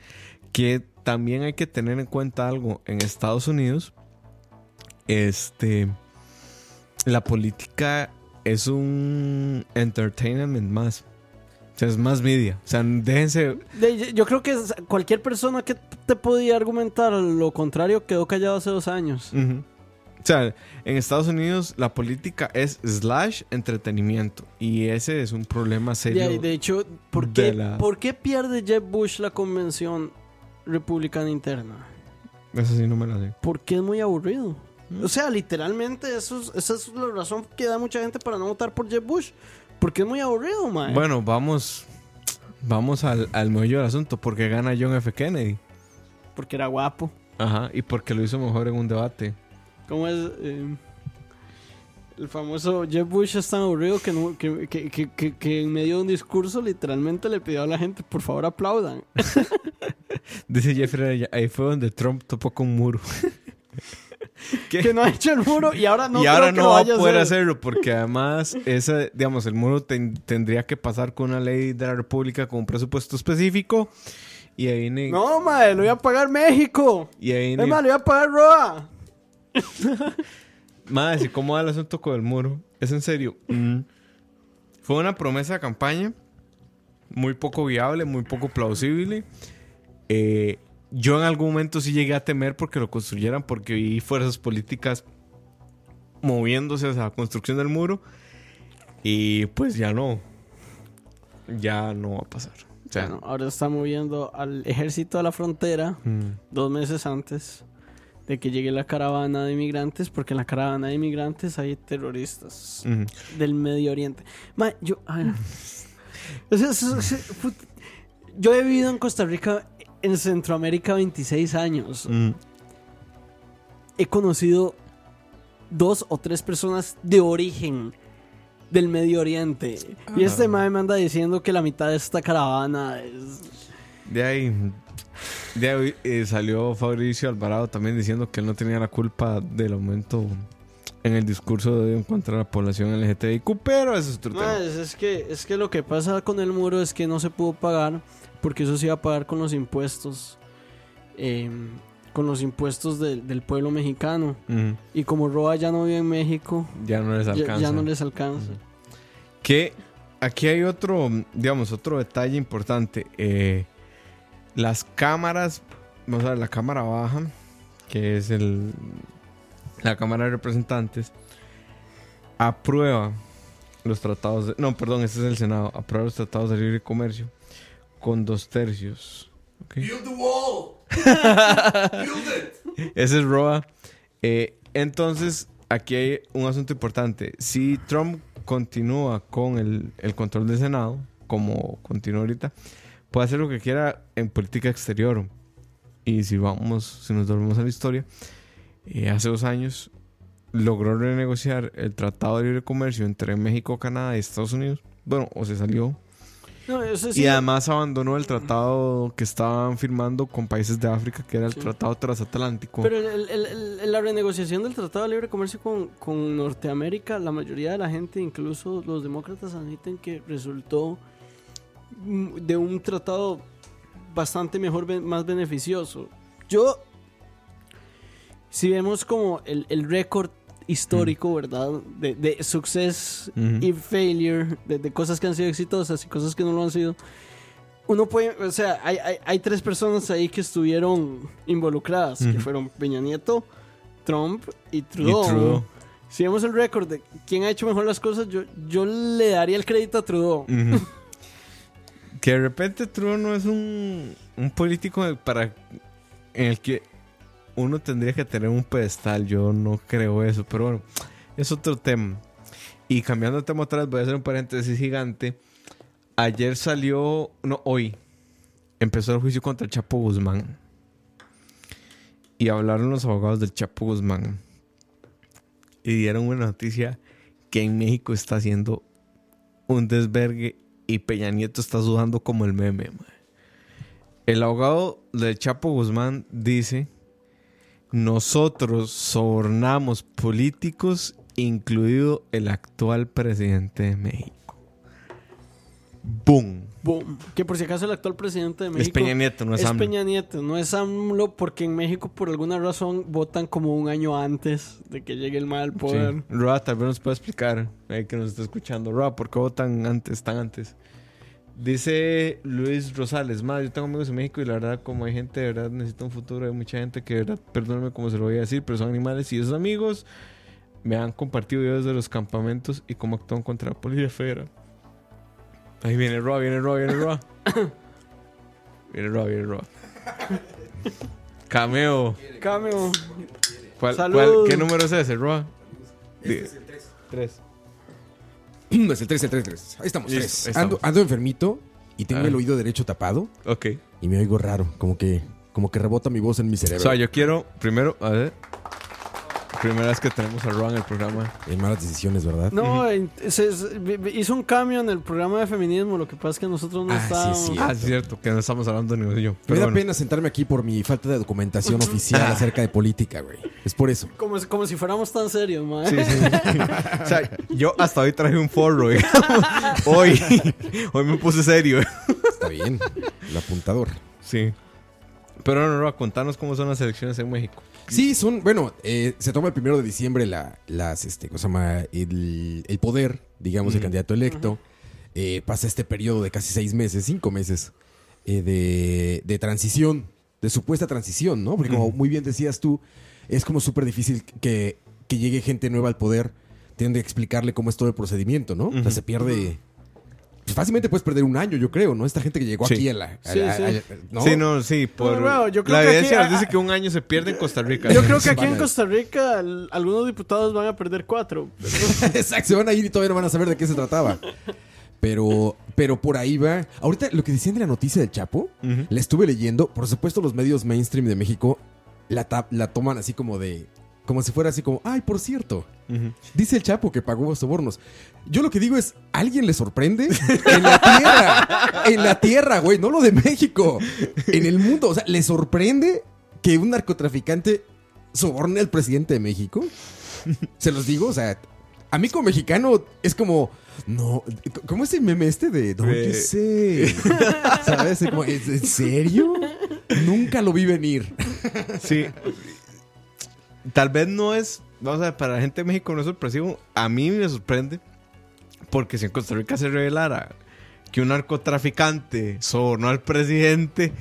Que también hay que tener en cuenta algo. En Estados Unidos, este. La política es un entertainment más. O sea, es más media. O sea, déjense. yo creo que cualquier persona que te podía argumentar lo contrario quedó callado hace dos años. Ujú. O sea, en Estados Unidos la política es slash entretenimiento. Y ese es un problema serio. De, de hecho, ¿por qué, la- ¿por qué pierde Jeb Bush la convención republicana interna? Eso sí no me la sé. Porque es muy aburrido. O sea, literalmente eso es- esa es la razón que da mucha gente para no votar por Jeb Bush. Porque es muy aburrido, man. Bueno, vamos. Vamos al, al meollo del asunto. Porque gana John F. Kennedy. Porque era guapo. Ajá. Y porque lo hizo mejor en un debate. ¿Cómo es? Eh, El famoso Jeff Bush es tan aburrido que, no- que, que, que, en medio de un discurso literalmente le pidió a la gente, por favor aplaudan. [LAUGHS] Dice Jeffrey, ahí fue donde Trump topó con un muro. ¿Qué? [LAUGHS] que no ha hecho el muro y ahora no y creo ahora que no lo va a vaya poder hacer. hacerlo porque además ese, digamos, el muro ten- tendría que pasar con una ley de la República con un presupuesto específico y ahí viene No, madre, lo voy a pagar México. y ahí Es más, lo voy a pagar Roa. [LAUGHS] Madre, ¿y cómo va el asunto con el muro? Es en serio. Mm. Fue una promesa de campaña muy poco viable, muy poco plausible. Eh, yo en algún momento sí llegué a temer porque lo construyeran, porque vi fuerzas políticas moviéndose hacia la construcción del muro. Y pues ya no. Ya no va a pasar. O sea, Bueno, ahora está moviendo al ejército a la frontera mm, dos meses antes de que llegue la caravana de inmigrantes, porque en la caravana de inmigrantes hay terroristas del Medio Oriente. Ma, yo, a ver. [LAUGHS] O sea, eso- eso- put- yo he vivido en Costa Rica, en Centroamérica, 26 años. Mm. He conocido dos o tres personas de origen del Medio Oriente. Y este mae me anda diciendo que la mitad de esta caravana es. De ahí, de ahí eh, salió Fabricio Alvarado también diciendo que él no tenía la culpa del aumento en el discurso de odio en contra de la población LGTBIQ, pero eso es otro tema. Es, que, es que lo que pasa con el muro es que no se pudo pagar porque eso se iba a pagar con los impuestos. eh, con los impuestos del- del pueblo mexicano. Y como Roa ya no vive en México, Ya no les ya, alcanza. ya no les alcanza. Que aquí hay otro, digamos, otro detalle importante. Eh, las cámaras, vamos a ver, la cámara baja, que es el, la Cámara de Representantes, aprueba los tratados, de- no, perdón, este es el Senado, aprueba los tratados de libre comercio con dos tercios. ¿ok? [LAUGHS] Ese es Roa. Eh, entonces, aquí hay un asunto importante. Si Trump continúa con el, el control del Senado, como continúa ahorita, puede hacer lo que quiera en política exterior. Y si vamos, si nos volvemos a la historia, eh, hace dos años logró renegociar el Tratado de Libre Comercio entre México, Canadá y Estados Unidos. Bueno, o se salió. No, eso sí, Y además abandonó el tratado que estaban firmando con países de África, que era el Sí. Tratado Transatlántico. Pero el- el- la renegociación del Tratado de Libre Comercio con, con Norteamérica, la mayoría de la gente, incluso los demócratas, admiten que resultó de un tratado bastante mejor, más beneficioso. Yo, si vemos como el, el récord histórico, ¿verdad? De, de success y failure, de, de cosas que han sido exitosas y cosas que no lo han sido. Uno puede, o sea, hay, hay, hay tres personas ahí que estuvieron involucradas, que fueron Peña Nieto, Trump y Y Trudeau. Si vemos el récord de quién ha hecho mejor las cosas, yo, yo le daría el crédito a Trudeau. Ujú. [LAUGHS] que de repente Trudeau no es un, un político para en el que uno tendría que tener un pedestal. Yo no creo eso, pero bueno, es otro tema. Y cambiando de tema atrás, voy a hacer un paréntesis gigante. Ayer salió, no, hoy, empezó el juicio contra el Chapo Guzmán. Y hablaron los abogados del Chapo Guzmán. Y dieron una noticia que en México está haciendo un desvergue y Peña Nieto está sudando como el meme. El abogado del Chapo Guzmán dice, nosotros sobornamos políticos, incluido el actual presidente de México. ¡Boom! Boom. Que por si acaso el actual presidente de México Es Peña Nieto, no es, es AMLO. Peña Nieto, no es AMLO, porque en México por alguna razón votan como un año antes de que llegue el mal al poder. Sí. Roa tal vez nos puede explicar, ahí que nos está escuchando. Roa, ¿por qué votan antes, tan antes? Dice Luis Rosales, más yo tengo amigos en México y la verdad como hay gente de verdad necesita un futuro, hay mucha gente que de verdad, perdóname como se lo voy a decir, pero son animales y esos amigos me han compartido videos de los campamentos y cómo actúan contra la policía federal. Ahí viene Roa, viene Roa, viene [COUGHS] Roa. viene Roa, viene Roa. Cameo. Cameo. ¿Cuál, Salud. cuál- ¿Qué número es ese, Roa? Este es el 3. [COUGHS] Es el 3, el 3, 3. Ahí estamos, Listo, 3. ahí Ando, estamos. ando enfermito y tengo Ah. el oído derecho tapado Ok. y me oigo raro, como que, como que rebota mi voz en mi cerebro. O sea, yo quiero primero, a ver. Primera vez que tenemos a Roa en el programa. En malas decisiones, ¿verdad? No, se- se- hizo un cambio en el programa de feminismo. Lo que pasa es que nosotros no Ah, sí, estábamos. sí. Ah, es cierto, que no estamos hablando ni yo. Me da bueno. pena sentarme aquí por mi falta de documentación oficial acerca de política, güey. Es por eso. Como, si- como si fuéramos tan serios, mae. Sí, sí. o sea, yo hasta hoy traje un forro. ¿eh? [LAUGHS] hoy, hoy me puse serio. Está bien. El apuntador. Sí. Pero no, Roa, contanos cómo son las elecciones en México. Sí, son, bueno, eh, se toma el primero de diciembre la, las, este, ¿cómo se llama? El, el poder, digamos, Ujú. candidato electo. Eh, pasa este periodo de casi seis meses, cinco meses, eh, de, de transición, de supuesta transición, ¿no? Porque como muy bien decías tú, es como súper difícil que, que llegue gente nueva al poder, tienen que explicarle cómo es todo el procedimiento, ¿no? O sea, se pierde... Pues fácilmente puedes perder un año, yo creo, ¿no? Esta gente que llegó Sí. aquí a la... a Sí, la- sí. a- ¿no? Sí, no, sí. Por, bueno, yo creo la evidencia nos dice que un año se pierde en Costa Rica. Yo creo que aquí en Costa Rica el- algunos diputados van a perder cuatro. [LAUGHS] Exacto, se van a ir y todavía no van a saber de qué se trataba. Pero, pero por ahí va. Ahorita lo que decían de la noticia del Chapo, la estuve leyendo. Por supuesto, los medios mainstream de México la, tap- la toman así como de. Como si fuera así como, ay, por cierto, dice el Chapo que pagó sobornos. Yo lo que digo es, ¿alguien le sorprende? En la tierra, en la tierra, güey, no lo de México, en el mundo. O sea, ¿le sorprende que un narcotraficante soborne al presidente de México? Se los digo, o sea, a mí como mexicano es como, no, ¿cómo es el meme este de Don't Eh. you say? ¿Sabes? Es como, ¿es- ¿En serio? Nunca lo vi venir. Sí. Tal vez no es, vamos a ver, para la gente de México no es sorpresivo. A mí me sorprende porque si en Costa Rica se revelara que un narcotraficante sobornó al presidente,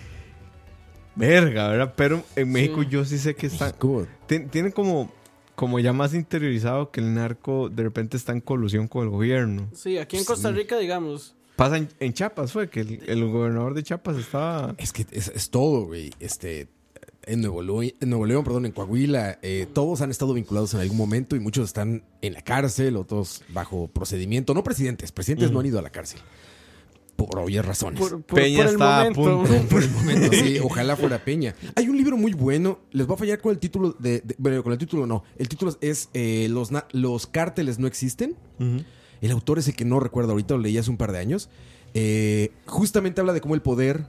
verga, ¿verdad? Pero en México Sí. yo sí sé que está, ¿Cómo? tien- tienen como, como ya más interiorizado que el narco de repente está en colusión con el gobierno. Sí, aquí en Costa Rica, digamos. Pasa en, en Chiapas, fue que el, el gobernador de Chiapas estaba... Es que es, es todo, güey. Este, en Nuevo León, en Nuevo León, perdón, en Coahuila, eh, todos han estado vinculados en algún momento y muchos están en la cárcel, otros bajo procedimiento. No presidentes, presidentes no han ido a la cárcel. Por obvias razones. Por, por- Peña por el está a momento. punto. Por el momento, sí, [LAUGHS] ojalá fuera Peña. Hay un libro muy bueno, les voy a fallar con el título de, de- bueno, con el título no. El título es eh, los, los cárteles no existen. El autor es el que no recuerdo ahorita, lo leí hace un par de años. Eh, justamente habla de cómo el poder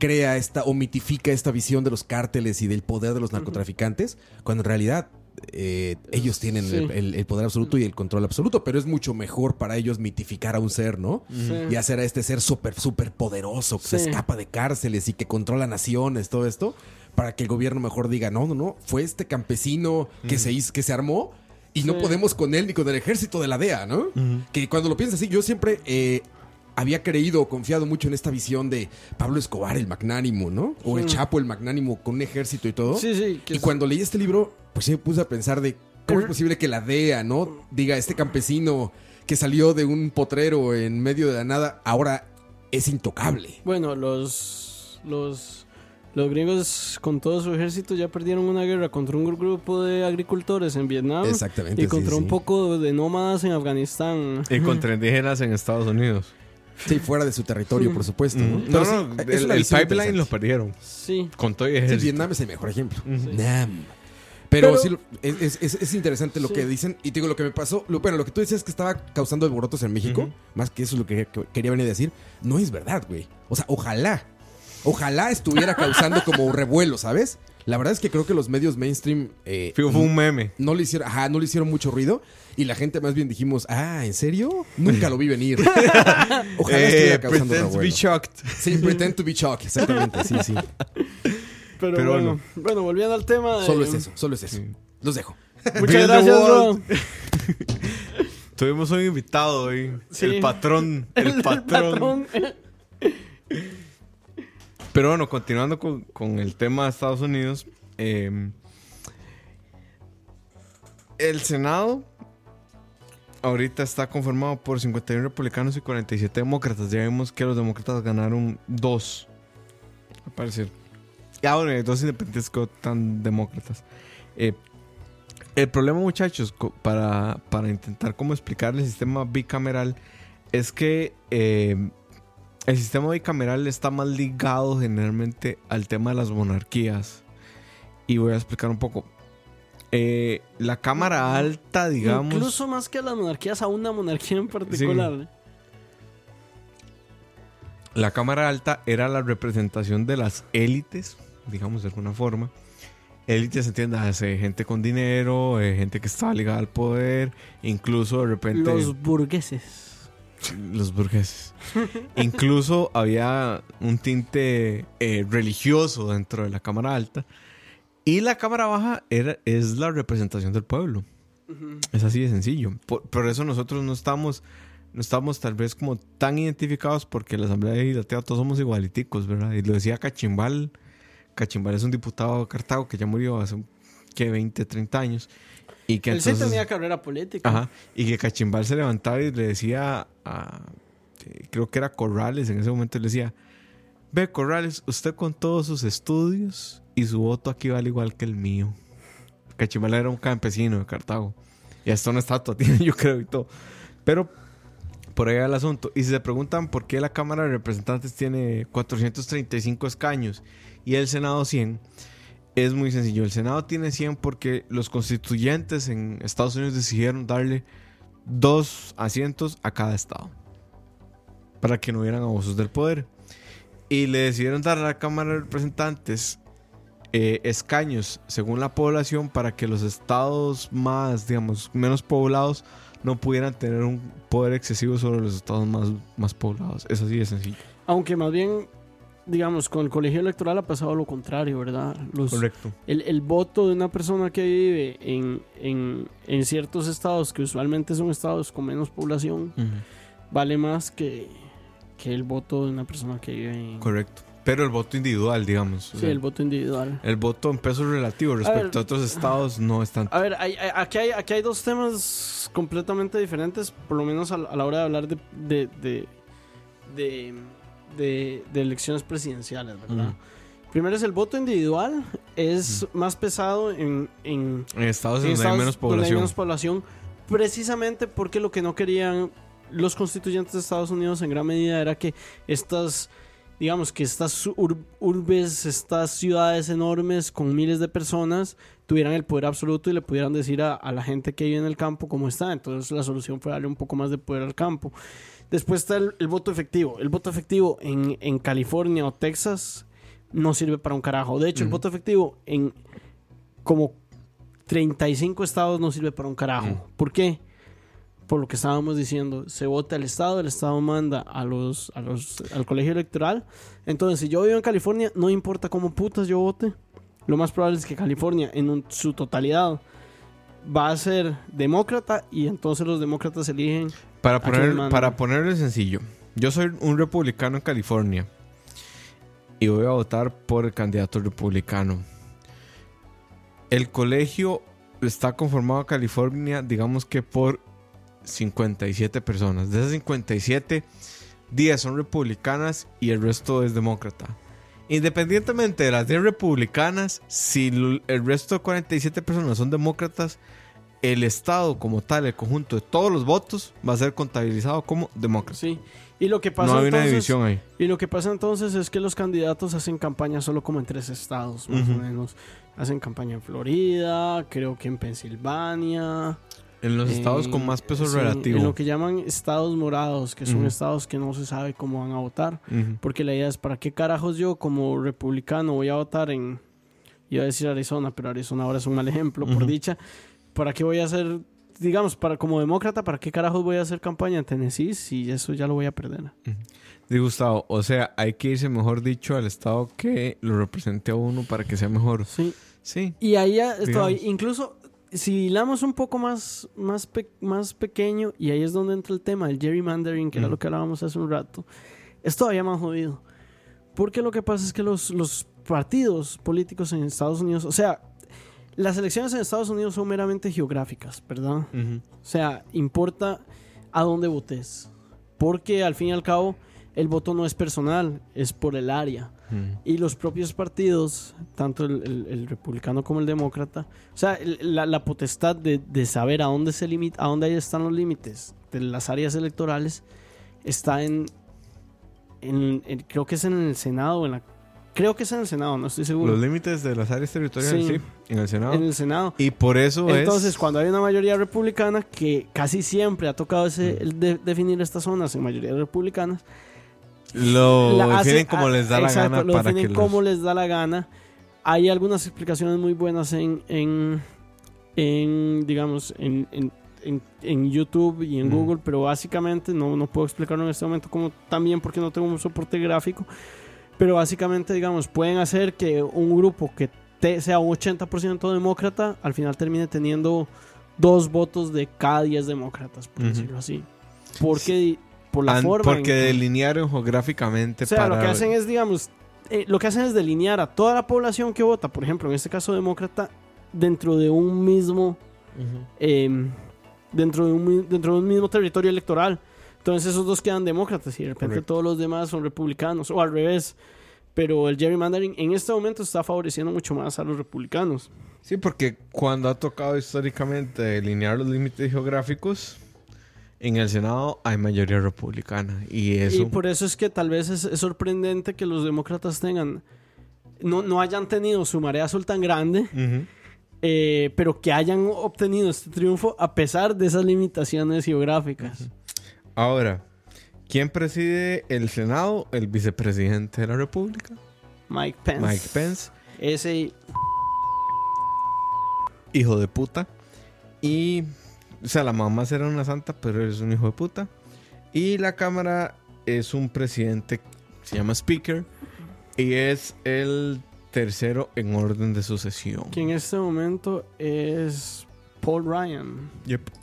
crea esta o mitifica esta visión de los cárteles y del poder de los narcotraficantes, cuando en realidad eh, ellos tienen Sí. el, el- el poder absoluto y el control absoluto, pero es mucho mejor para ellos mitificar a un ser, ¿no? Sí. Y hacer a este ser súper, súper poderoso, que se escapa de cárceles y que controla naciones, todo esto, para que el gobierno mejor diga, no, no, no, fue este campesino que, se, hizo, que se armó y no Sí. podemos con él ni con el ejército de la DEA, ¿no? Que cuando lo piensas así, yo siempre eh, había creído o confiado mucho en esta visión de Pablo Escobar, el magnánimo, ¿no? O el Sí. Chapo, el magnánimo, con un ejército y todo. Sí, sí. que Y es- cuando leí este libro, pues sí me puse a pensar de cómo es posible que la DEA, ¿no? Diga, este campesino que salió de un potrero en medio de la nada, ahora es intocable. Bueno, los, los, los gringos con todo su ejército ya perdieron una guerra contra un grupo de agricultores en Vietnam. Exactamente. Y sí, contra un sí. poco de nómadas en Afganistán. Y contra indígenas en Estados Unidos. Sí, fuera de su territorio, por supuesto. ¿no? Pero No, sí, no, es el, el pipeline lo perdieron. Sí. Con todo y Sí. Vietnam es el mejor ejemplo. Ujú. Nam. Pero, Pero- sí, es, es- es- es interesante lo Sí. que dicen. Y te digo, lo que me pasó, lo, bueno, lo que tú decías que estaba causando alborotos en México, más que eso es lo que, que quería venir a decir, no es verdad, güey. O sea, ojalá, ojalá estuviera causando como revuelo, ¿sabes? La verdad es que creo que los medios mainstream eh, Fue, fue un meme. no le hicieron, ajá, no le hicieron mucho ruido y la gente más bien dijimos, ah, ¿en serio? Nunca lo vi venir. [LAUGHS] [LAUGHS] Ojalá Eh, estuviera causando pretend to be shocked. Sí, pretend to be shocked, exactamente, sí, sí. Pero, Pero bueno, bueno, volviendo al tema. de- Solo es eso, solo es eso. Los dejo. Muchas gracias, bro. [LAUGHS] Tuvimos un invitado hoy. Sí. El patrón. El, patrón. Pero bueno, continuando con, con el tema de Estados Unidos. eh, el Senado ahorita está conformado por 51 republicanos y 47 demócratas. Ya vimos que los demócratas ganaron dos, al parecer. Y ahora hay dos independientes que tan demócratas. Eh, el problema, muchachos, para, para intentar cómo explicar el sistema bicameral, es que eh, el sistema bicameral está más ligado generalmente al tema de las monarquías. Y voy a explicar un poco. Eh, la Cámara Alta, digamos. Incluso más que a las monarquías, a una monarquía en particular. La Cámara Alta era la representación de las élites, digamos de alguna forma. Élites, entiendas, gente con dinero, eh, gente que estaba ligada al poder, incluso de repente. Los burgueses. Los burgueses. [LAUGHS] incluso había un tinte eh, religioso dentro de la Cámara Alta. Y la Cámara Baja era, es la representación del pueblo. Es así de sencillo. Por, por, eso nosotros no estamos, no estamos tal vez como tan identificados porque la Asamblea Legislativa todos somos igualiticos, ¿verdad? Y lo decía Cachimbal. Cachimbal es un diputado de Cartago que ya murió hace, ¿qué? 20, 30 años. Y que Él entonces, sí tenía carrera política. Ajá. Y que Cachimbal se levantaba y le decía a... Creo que era Corrales en ese momento, le decía... Ve, Corrales, usted con todos sus estudios y su voto aquí vale igual que el mío. Cachimbal era un campesino de Cartago. Y hasta una estatua [LAUGHS] tiene, yo creo, y todo. Pero por ahí va el asunto. Y si se preguntan por qué la Cámara de Representantes tiene 435 escaños y el Senado 100, es muy sencillo. El Senado tiene 100 porque los constituyentes en Estados Unidos decidieron darle dos asientos a cada estado. Para que no hubieran abusos del poder. Y le decidieron dar a la Cámara de Representantes eh, escaños según la población para que los estados más, digamos, menos poblados no pudieran tener un poder excesivo sobre los estados más, más poblados. Es así de sencillo. Aunque más bien, digamos, con el colegio electoral ha pasado lo contrario, ¿verdad? Los, Correcto. El, el, voto de una persona que vive en, en, en, ciertos estados, que usualmente son estados con menos población, uh -huh. vale más que, que el voto de una persona que vive en... Correcto. Pero el voto individual, digamos. Sí, o sea, el voto individual. El voto en peso relativo respecto a, ver, a otros estados no es tanto. A ver, hay, hay, aquí, hay, aquí hay dos temas completamente diferentes, por lo menos a, a la hora de hablar de, de, de, de, de, de elecciones presidenciales, ¿verdad? Primero es el voto individual, es más pesado en, en, en estados en donde estados hay menos población. Donde hay menos población, precisamente porque lo que no querían los constituyentes de Estados Unidos en gran medida era que estas digamos que estas ur urbes, estas ciudades enormes con miles de personas tuvieran el poder absoluto y le pudieran decir a, a, la gente que vive en el campo cómo está. Entonces la solución fue darle un poco más de poder al campo. Después está el, el voto efectivo. El voto efectivo en, en, California o Texas no sirve para un carajo. De hecho, uh -huh. el voto efectivo en como 35 estados no sirve para un carajo. Uh -huh. ¿Por qué? por lo que estábamos diciendo, se vota el Estado, el Estado manda a los, a los, al colegio electoral. Entonces, si yo vivo en California, no importa cómo putas yo vote, lo más probable es que California, en un, su totalidad, va a ser demócrata y entonces los demócratas eligen. Para, poner, para ponerle sencillo, yo soy un republicano en California y voy a votar por el candidato republicano. El colegio está conformado en California, digamos que por 57 personas. De esas 57, 10 son republicanas y el resto es demócrata. Independientemente de las 10 republicanas, si el resto de 47 personas son demócratas, el Estado como tal, el conjunto de todos los votos, va a ser contabilizado como demócrata. Sí. Y lo que pasa no hay entonces, una división ahí. Y lo que pasa entonces es que los candidatos hacen campaña solo como en tres estados, más uh -huh. o menos. Hacen campaña en Florida, creo que en Pensilvania. En los estados con más peso sí, relativo. En lo que llaman estados morados, que son uh -huh. estados que no se sabe cómo van a votar. Uh -huh. Porque la idea es, ¿para qué carajos yo como republicano voy a votar en... Iba a decir Arizona, pero Arizona ahora es un mal ejemplo, por dicha. ¿Para qué voy a hacer, digamos, para como demócrata, ¿para qué carajos voy a hacer campaña en Tennessee si eso ya lo voy a perder? Sí, Gustavo, o sea, hay que irse, mejor dicho, al estado que lo represente a uno para que sea mejor. Sí. Sí. Y ahí esto, incluso si hilamos un poco más, más, pe más pequeño, y ahí es donde entra el tema del gerrymandering, que mm. era lo que hablábamos hace un rato, es todavía más jodido. Porque lo que pasa es que los, los partidos políticos en Estados Unidos, o sea, las elecciones en Estados Unidos son meramente geográficas, ¿verdad? Uh -huh. O sea, importa a dónde votes. Porque al fin y al cabo, el voto no es personal, es por el área. Uh -huh. Y los propios partidos, tanto el, el, el republicano como el demócrata, o sea, el, la, la, potestad de, de, saber a dónde, se limita, a dónde están los límites de las áreas electorales está en, en, en, creo que es en el Senado o en la creo que es en el Senado, no estoy seguro. Los límites de las áreas territoriales, sí, Sí. en el Senado. en el Senado. Y por eso Entonces, es... cuando hay una mayoría republicana, que casi siempre ha tocado ese, el de- definir estas zonas en mayoría republicanas, Lo la hace- definen como ah, les da la exacto, gana lo para que definen los- como les da la gana. Hay algunas explicaciones muy buenas en, en, en, digamos, en, en, en- en YouTube y en Mm. Google, pero básicamente no, no puedo explicarlo en este momento como también porque no tengo un soporte gráfico. Pero básicamente, digamos, pueden hacer que un grupo que te- sea un 80% demócrata al final termine teniendo dos votos de cada 10 demócratas, por decirlo así. Porque por la forma. Porque que- delinearon geográficamente o sea, para... lo que hacen es, digamos, eh, lo que hacen es delinear a toda la población que vota, por ejemplo, en este caso demócrata, dentro de un mismo, eh, dentro de un, dentro de un mismo territorio electoral. Entonces esos dos quedan demócratas y de repente Correcto. todos los demás son republicanos o al revés. Pero el gerrymandering en este momento está favoreciendo mucho más a los republicanos. Sí, porque cuando ha tocado históricamente delinear los límites geográficos, en el Senado hay mayoría republicana. Y eso... Y por eso es que tal vez es, es sorprendente que los demócratas tengan, no, no hayan tenido su marea azul tan grande. Eh, pero que hayan obtenido este triunfo a pesar de esas limitaciones geográficas. Ahora, ¿quién preside el Senado? El vicepresidente de la República, Mike Pence. Mike Pence, Ese, hijo de puta. Y, o sea, la mamá será una santa, pero es un hijo de puta. Y la Cámara es un presidente, se llama Speaker, y es el tercero en orden de sucesión. que en este momento es Paul Ryan. Yep.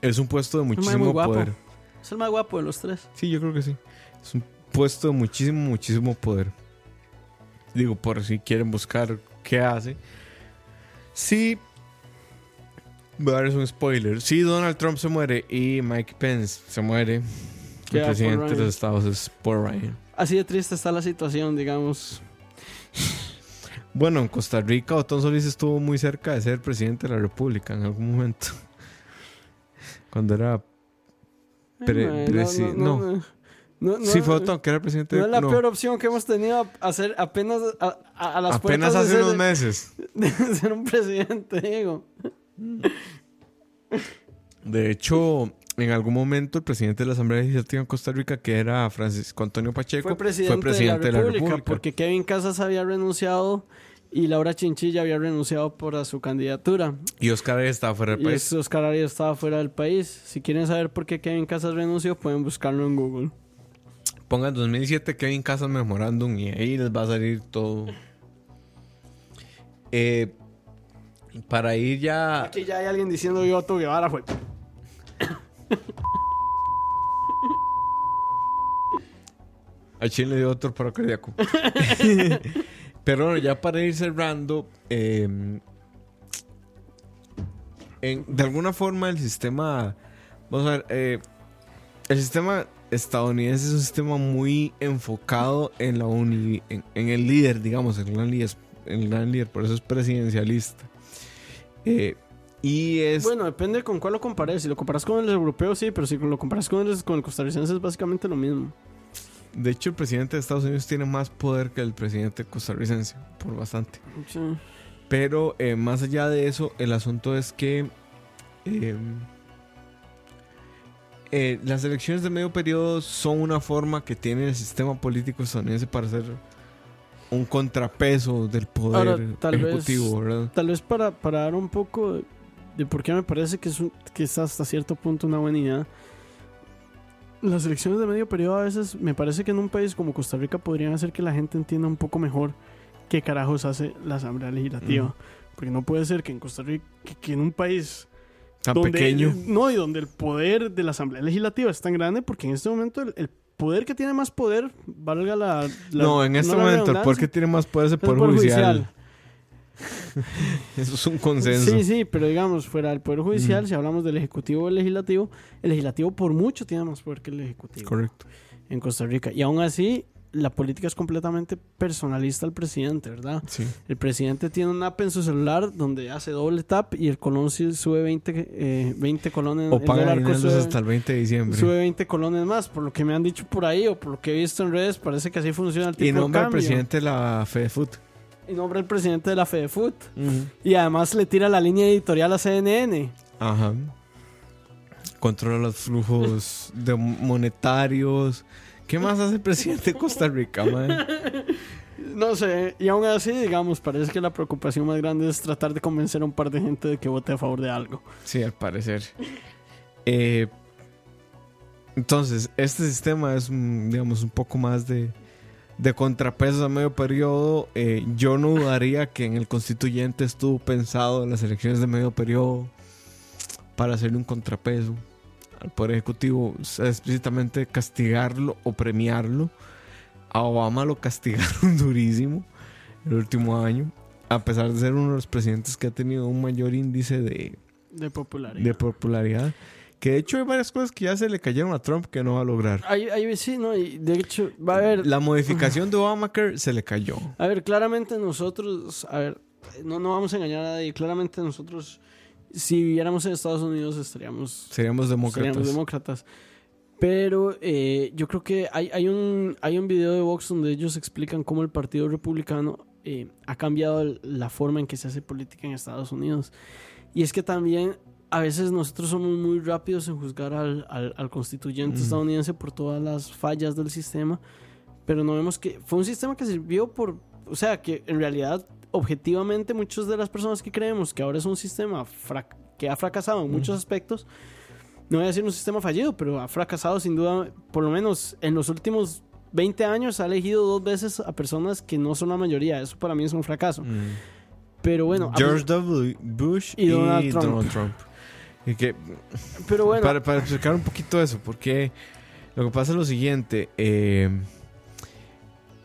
Es un puesto de muchísimo poder. Es el más guapo de los tres. Sí, yo creo que sí. Es un puesto de muchísimo, muchísimo poder. Digo, por si quieren buscar qué hace. Sí. Voy a darles un spoiler. Si Donald Trump se muere y Mike Pence se muere, el presidente de los Estados es Paul Ryan. Así de triste está la situación, digamos. Bueno, en Costa Rica, Otón Solís estuvo muy cerca de ser presidente de la República en algún momento. Cuando era. Pre- presi- no. no, no, no, sí, fue Otón, que era presidente. No es la peor opción que hemos tenido a hacer apenas a, a- a las apenas hace de unos ser, meses. [LAUGHS] de ser un presidente, digo. De hecho, en algún momento el presidente de la Asamblea Legislativa en Costa Rica, que era Francisco Antonio Pacheco, Fue presidente, de, la de la República. porque Kevin Casas había renunciado y Laura Chinchilla había renunciado por a su candidatura. Y Oscar Arias estaba fuera del Y país. es- Oscar Arias estaba fuera del país. Si quieren saber por qué Kevin Casas renunció, pueden buscarlo en Google. Pongan 2007 Kevin Casas Memorándum y ahí les va a salir todo. Eh, para ir ya... Aquí ya hay alguien diciendo yo Otto Guevara fue. A Chile le dio otro paro cardíaco. [LAUGHS] Pero bueno, ya para ir cerrando, en- de alguna forma el sistema, vamos a ver, eh, el sistema estadounidense es un sistema muy enfocado en la en, en el líder, digamos, el gran líder, el gran líder, por eso es presidencialista. Eh, y es Bueno, depende con cuál lo compares. Si lo comparas con el europeo, sí, pero si lo comparas con el, con el costarricense es básicamente lo mismo. De hecho el presidente de Estados Unidos tiene más poder que el presidente costarricense, por bastante. Sí. Pero eh, más allá de eso, el asunto es que eh, eh, las elecciones de medio periodo son una forma que tiene el sistema político estadounidense para hacer un contrapeso del poder Ahora, tal vez- ejecutivo, ¿verdad? Tal vez para, para dar un poco de, de por qué me parece que es, un- que es hasta cierto punto una buena idea. Las elecciones de medio periodo a veces me parece que en un país como Costa Rica podrían hacer que la gente entienda un poco mejor qué carajos hace la Asamblea Legislativa. Porque no puede ser que en Costa Rica, que, que en un país Tan donde, pequeño. No, y donde el poder de la Asamblea Legislativa es tan grande, porque en este momento el, el poder que tiene más poder, valga la. la- no, en este momento el poder que tiene más poder es el Poder judicial. [LAUGHS] Eso es un consenso. Sí, sí, pero digamos, fuera del Poder Judicial, si hablamos del Ejecutivo o el Legislativo, el Legislativo por mucho tiene más poder que el Ejecutivo Correcto. en Costa Rica. Y aún así, la política es completamente personalista al presidente, ¿verdad? Sí. El presidente tiene una app en su celular donde hace doble tap y el colón sube 20, eh, 20 colones. O el paga dineros sube- hasta el 20 de diciembre. sube 20 colones más, por lo que me han dicho por ahí o por lo que he visto en redes, parece que así funciona el tipo y nombra al presidente de la FedeFood. Y nombra al presidente de la FedeFood. Y además le tira la línea editorial a CNN. Ajá. Controla los flujos de monetarios. ¿Qué más hace el presidente de Costa Rica, man? No sé, y aún así, digamos, parece que la preocupación más grande es tratar de convencer a un par de gente de que vote a favor de algo. Sí, al parecer. Eh, entonces, este sistema es, digamos, un poco más de, de contrapesos a medio periodo. Eh, yo no dudaría que en el constituyente estuvo pensado en las elecciones de medio periodo para hacerle un contrapeso al Poder Ejecutivo, o sea, explícitamente castigarlo o premiarlo. A Obama lo [LAUGHS] castigaron durísimo el último año, a pesar de ser uno de los presidentes que ha tenido un mayor índice de, De popularidad. de popularidad. Que de hecho hay varias cosas que ya se le cayeron a Trump que no va a lograr. Ahí, ahí sí, ¿no? Y de hecho, va a haber... La modificación de Obamacare se le cayó. A ver, claramente nosotros, a ver, no, no vamos a engañar a nadie, claramente nosotros, si viviéramos en Estados Unidos estaríamos, Seríamos demócratas. seríamos demócratas. Pero eh, yo creo que hay, hay, un, hay un video de Vox donde ellos explican cómo el Partido Republicano eh, ha cambiado la forma en que se hace política en Estados Unidos. Y es que también a veces nosotros somos muy rápidos en juzgar al, al- al constituyente Mm. estadounidense por todas las fallas del sistema, pero no vemos que fue un sistema que sirvió por, o sea, que en realidad objetivamente muchas de las personas que creemos que ahora es un sistema que ha fracasado en muchos aspectos, no voy a decir un sistema fallido, pero ha fracasado sin duda, por lo menos en los últimos 20 años ha elegido dos veces a personas que no son la mayoría, eso para mí es un fracaso. Mm. Pero bueno, George W. Bush Y y, Donald Donald, Trump. Que, pero bueno, para, para explicar un poquito eso, porque lo que pasa es lo siguiente. eh,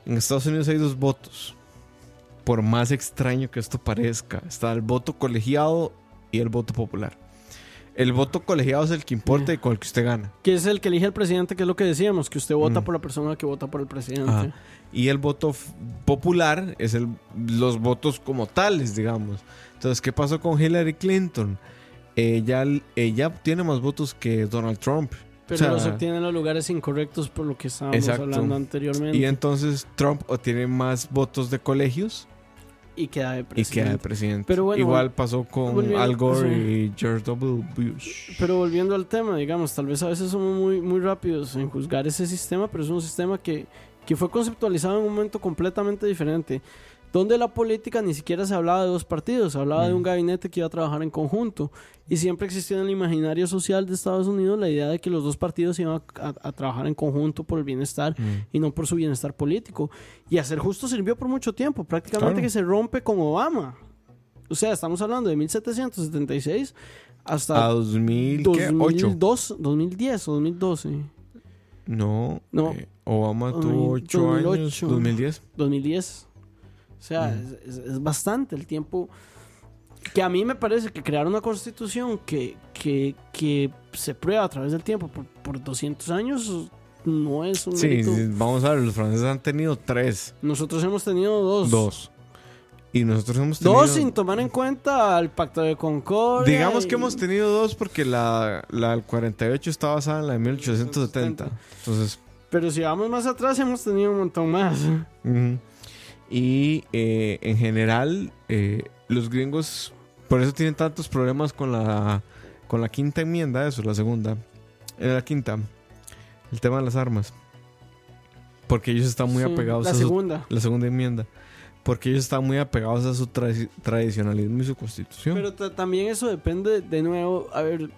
en Estados Unidos hay dos votos. Por más extraño que esto parezca, está el voto colegiado y el voto popular. El voto colegiado es el que importa y con el que usted gana. que es el que elige al presidente, que es lo que decíamos, que usted vota Mm. por la persona que vota por el presidente. Ajá. Y el voto popular es el, los votos como tales, digamos. Entonces, ¿qué pasó con Hillary Clinton? Ella, ella tiene más votos que Donald Trump. Pero O sea, los obtiene en los lugares incorrectos por lo que estábamos Exacto. hablando anteriormente. Y entonces Trump obtiene más votos de colegios y queda de y presidente. queda de presidente. Pero bueno, Igual pasó con Al Gore sí. y George W. Bush. Pero volviendo al tema, digamos, tal vez a veces somos muy, muy rápidos en juzgar ese sistema, pero es un sistema que, que fue conceptualizado en un momento completamente diferente, donde la política ni siquiera se hablaba de dos partidos, se hablaba de Mm. un gabinete que iba a trabajar en conjunto. Y siempre existió en el imaginario social de Estados Unidos la idea de que los dos partidos iban a, a- a trabajar en conjunto por el bienestar Mm. y no por su bienestar político. Y hacer justo sirvió por mucho tiempo, prácticamente Claro. que se rompe con Obama. O sea, estamos hablando de 1776 hasta A 2008. 2002, 2010 o 2012. No, No. eh, Obama tuvo 8 años. 2008. 2010. 2010. O sea, Mm. es, es- es bastante el tiempo. Que a mí me parece que crear una constitución que, que, que se prueba a través del tiempo por, por 200 años no es un Sí, vamos a ver, los franceses han tenido tres. Nosotros hemos tenido dos. Dos. Y nosotros hemos tenido. Dos sin tomar en cuenta el pacto de Concordia. Digamos y- que hemos tenido dos porque la, la del 48 está basada en la de 1870. Entonces. Pero si vamos más atrás hemos tenido un montón más. ujú. Y eh, en general, eh, los gringos. Por eso tienen tantos problemas con la, con la quinta enmienda, eso, la segunda. Eh, la quinta. El tema de las armas. Porque ellos están muy Sí, apegados La a su segunda. la segunda enmienda. Porque ellos están muy apegados a su tradi- tradicionalismo y su constitución. Pero ta- también eso depende, de nuevo, a ver,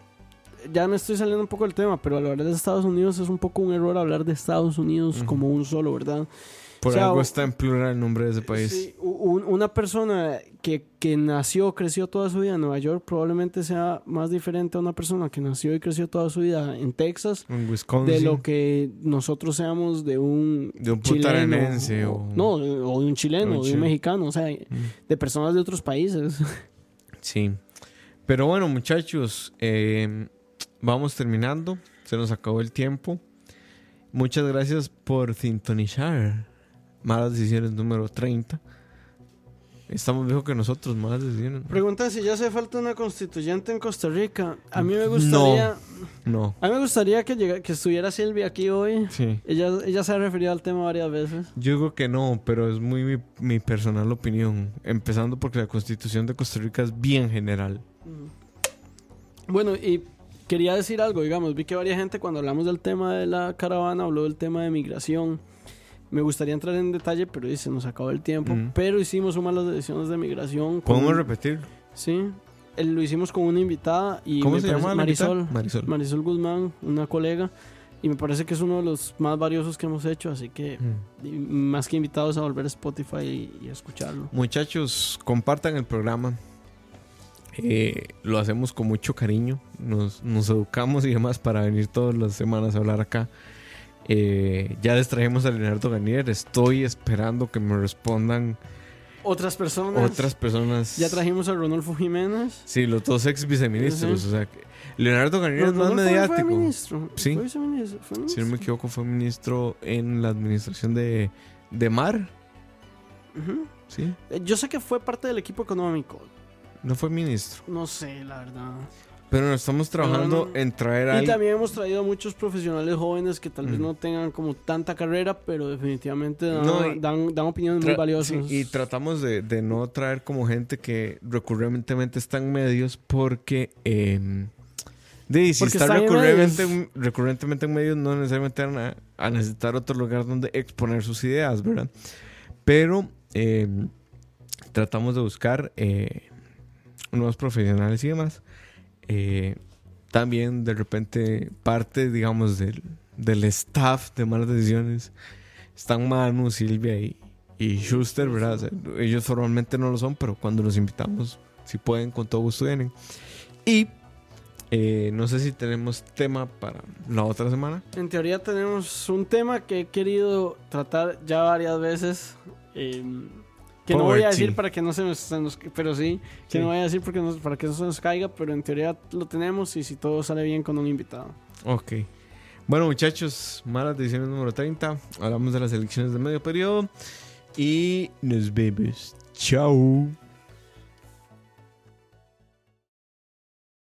ya me estoy saliendo un poco del tema, pero al hablar de Estados Unidos es un poco un error hablar de Estados Unidos como un solo, ¿verdad? Por o sea, algo está en plural el nombre de ese país. Sí, un- una persona que, que nació, creció toda su vida en Nueva York probablemente sea más diferente a una persona que nació y creció toda su vida en Texas En Wisconsin. de lo que nosotros seamos de un De un chileno o, o- no, o de un chileno, o de un mexicano, o sea, Mm. de personas de otros países. Sí. Pero bueno, muchachos, eh, vamos terminando. Se nos acabó el tiempo. Muchas gracias por sintonizar. Malas decisiones número 30. Estamos mejor que nosotros, malas decisiones. Preguntan si ya hace falta una constituyente en Costa Rica. A mí me gustaría. No. A mí me gustaría que, que estuviera Silvia aquí hoy. Sí. Ella, ella se ha referido al tema varias veces. Yo digo que no, pero es muy mi, mi personal opinión. Empezando porque la constitución de Costa Rica es bien general. Bueno, y quería decir algo, digamos, vi que varias gente cuando hablamos del tema de la caravana habló del tema de migración. Me gustaría entrar en detalle, pero dice, nos acabó el tiempo. Pero hicimos una de las decisiones de migración. con- ¿Podemos repetir? Sí, el- lo hicimos con una invitada y ¿Cómo me se llama Marisol. Marisol. Marisol Guzmán, una colega. Y me parece que es uno de los más valiosos que hemos hecho, así que Mm. más que invitados a volver a Spotify y, y a escucharlo. Muchachos, compartan el programa. Eh, lo hacemos con mucho cariño. Nos, nos educamos y demás para venir todas las semanas a hablar acá. Eh, ya les trajimos a Leonardo Ganier. Estoy esperando que me respondan Otras personas. otras personas. Ya trajimos a Rodolfo Jiménez. Sí, los dos ex viceministros. O sea, Leonardo Ganier es más Rodolfo Fue mediático. ministro. Sí. Fue viceministro, fue Si no me equivoco, fue ministro en la administración de, de Mar. Sí, Eh, Yo sé que fue parte del equipo económico. no fue ministro. No sé, la verdad. Pero estamos trabajando no. en traer a Y también hemos traído a muchos profesionales jóvenes que tal vez Mm. no tengan como tanta carrera, pero definitivamente dan, No, dan, dan opiniones muy valiosas. sí, y tratamos de, de no traer como gente que recurrentemente está en medios porque... eh, de, si Porque está recurrentemente, en- recurrentemente en medios, no necesariamente van a, a necesitar otro lugar donde exponer sus ideas, ¿verdad? Pero eh, tratamos de buscar eh, nuevos profesionales y demás. Eh, también de repente parte, digamos, del, del staff de malas decisiones están Manu, Silvia y, y Schuster, ¿verdad? O sea, ellos formalmente no lo son, pero cuando los invitamos, si pueden, con todo gusto vienen. Y eh, no sé si tenemos tema para la otra semana. En teoría tenemos un tema que he querido tratar ya varias veces. eh, que no voy a decir para que no se nos, se nos- pero sí, que Sí. no voy a decir porque no- para que no se nos caiga, pero en teoría lo tenemos y si todo sale bien con un invitado. Ok. Bueno, muchachos, malas decisiones número 30. Hablamos de las elecciones de medio periodo. Y nos vemos. Chao.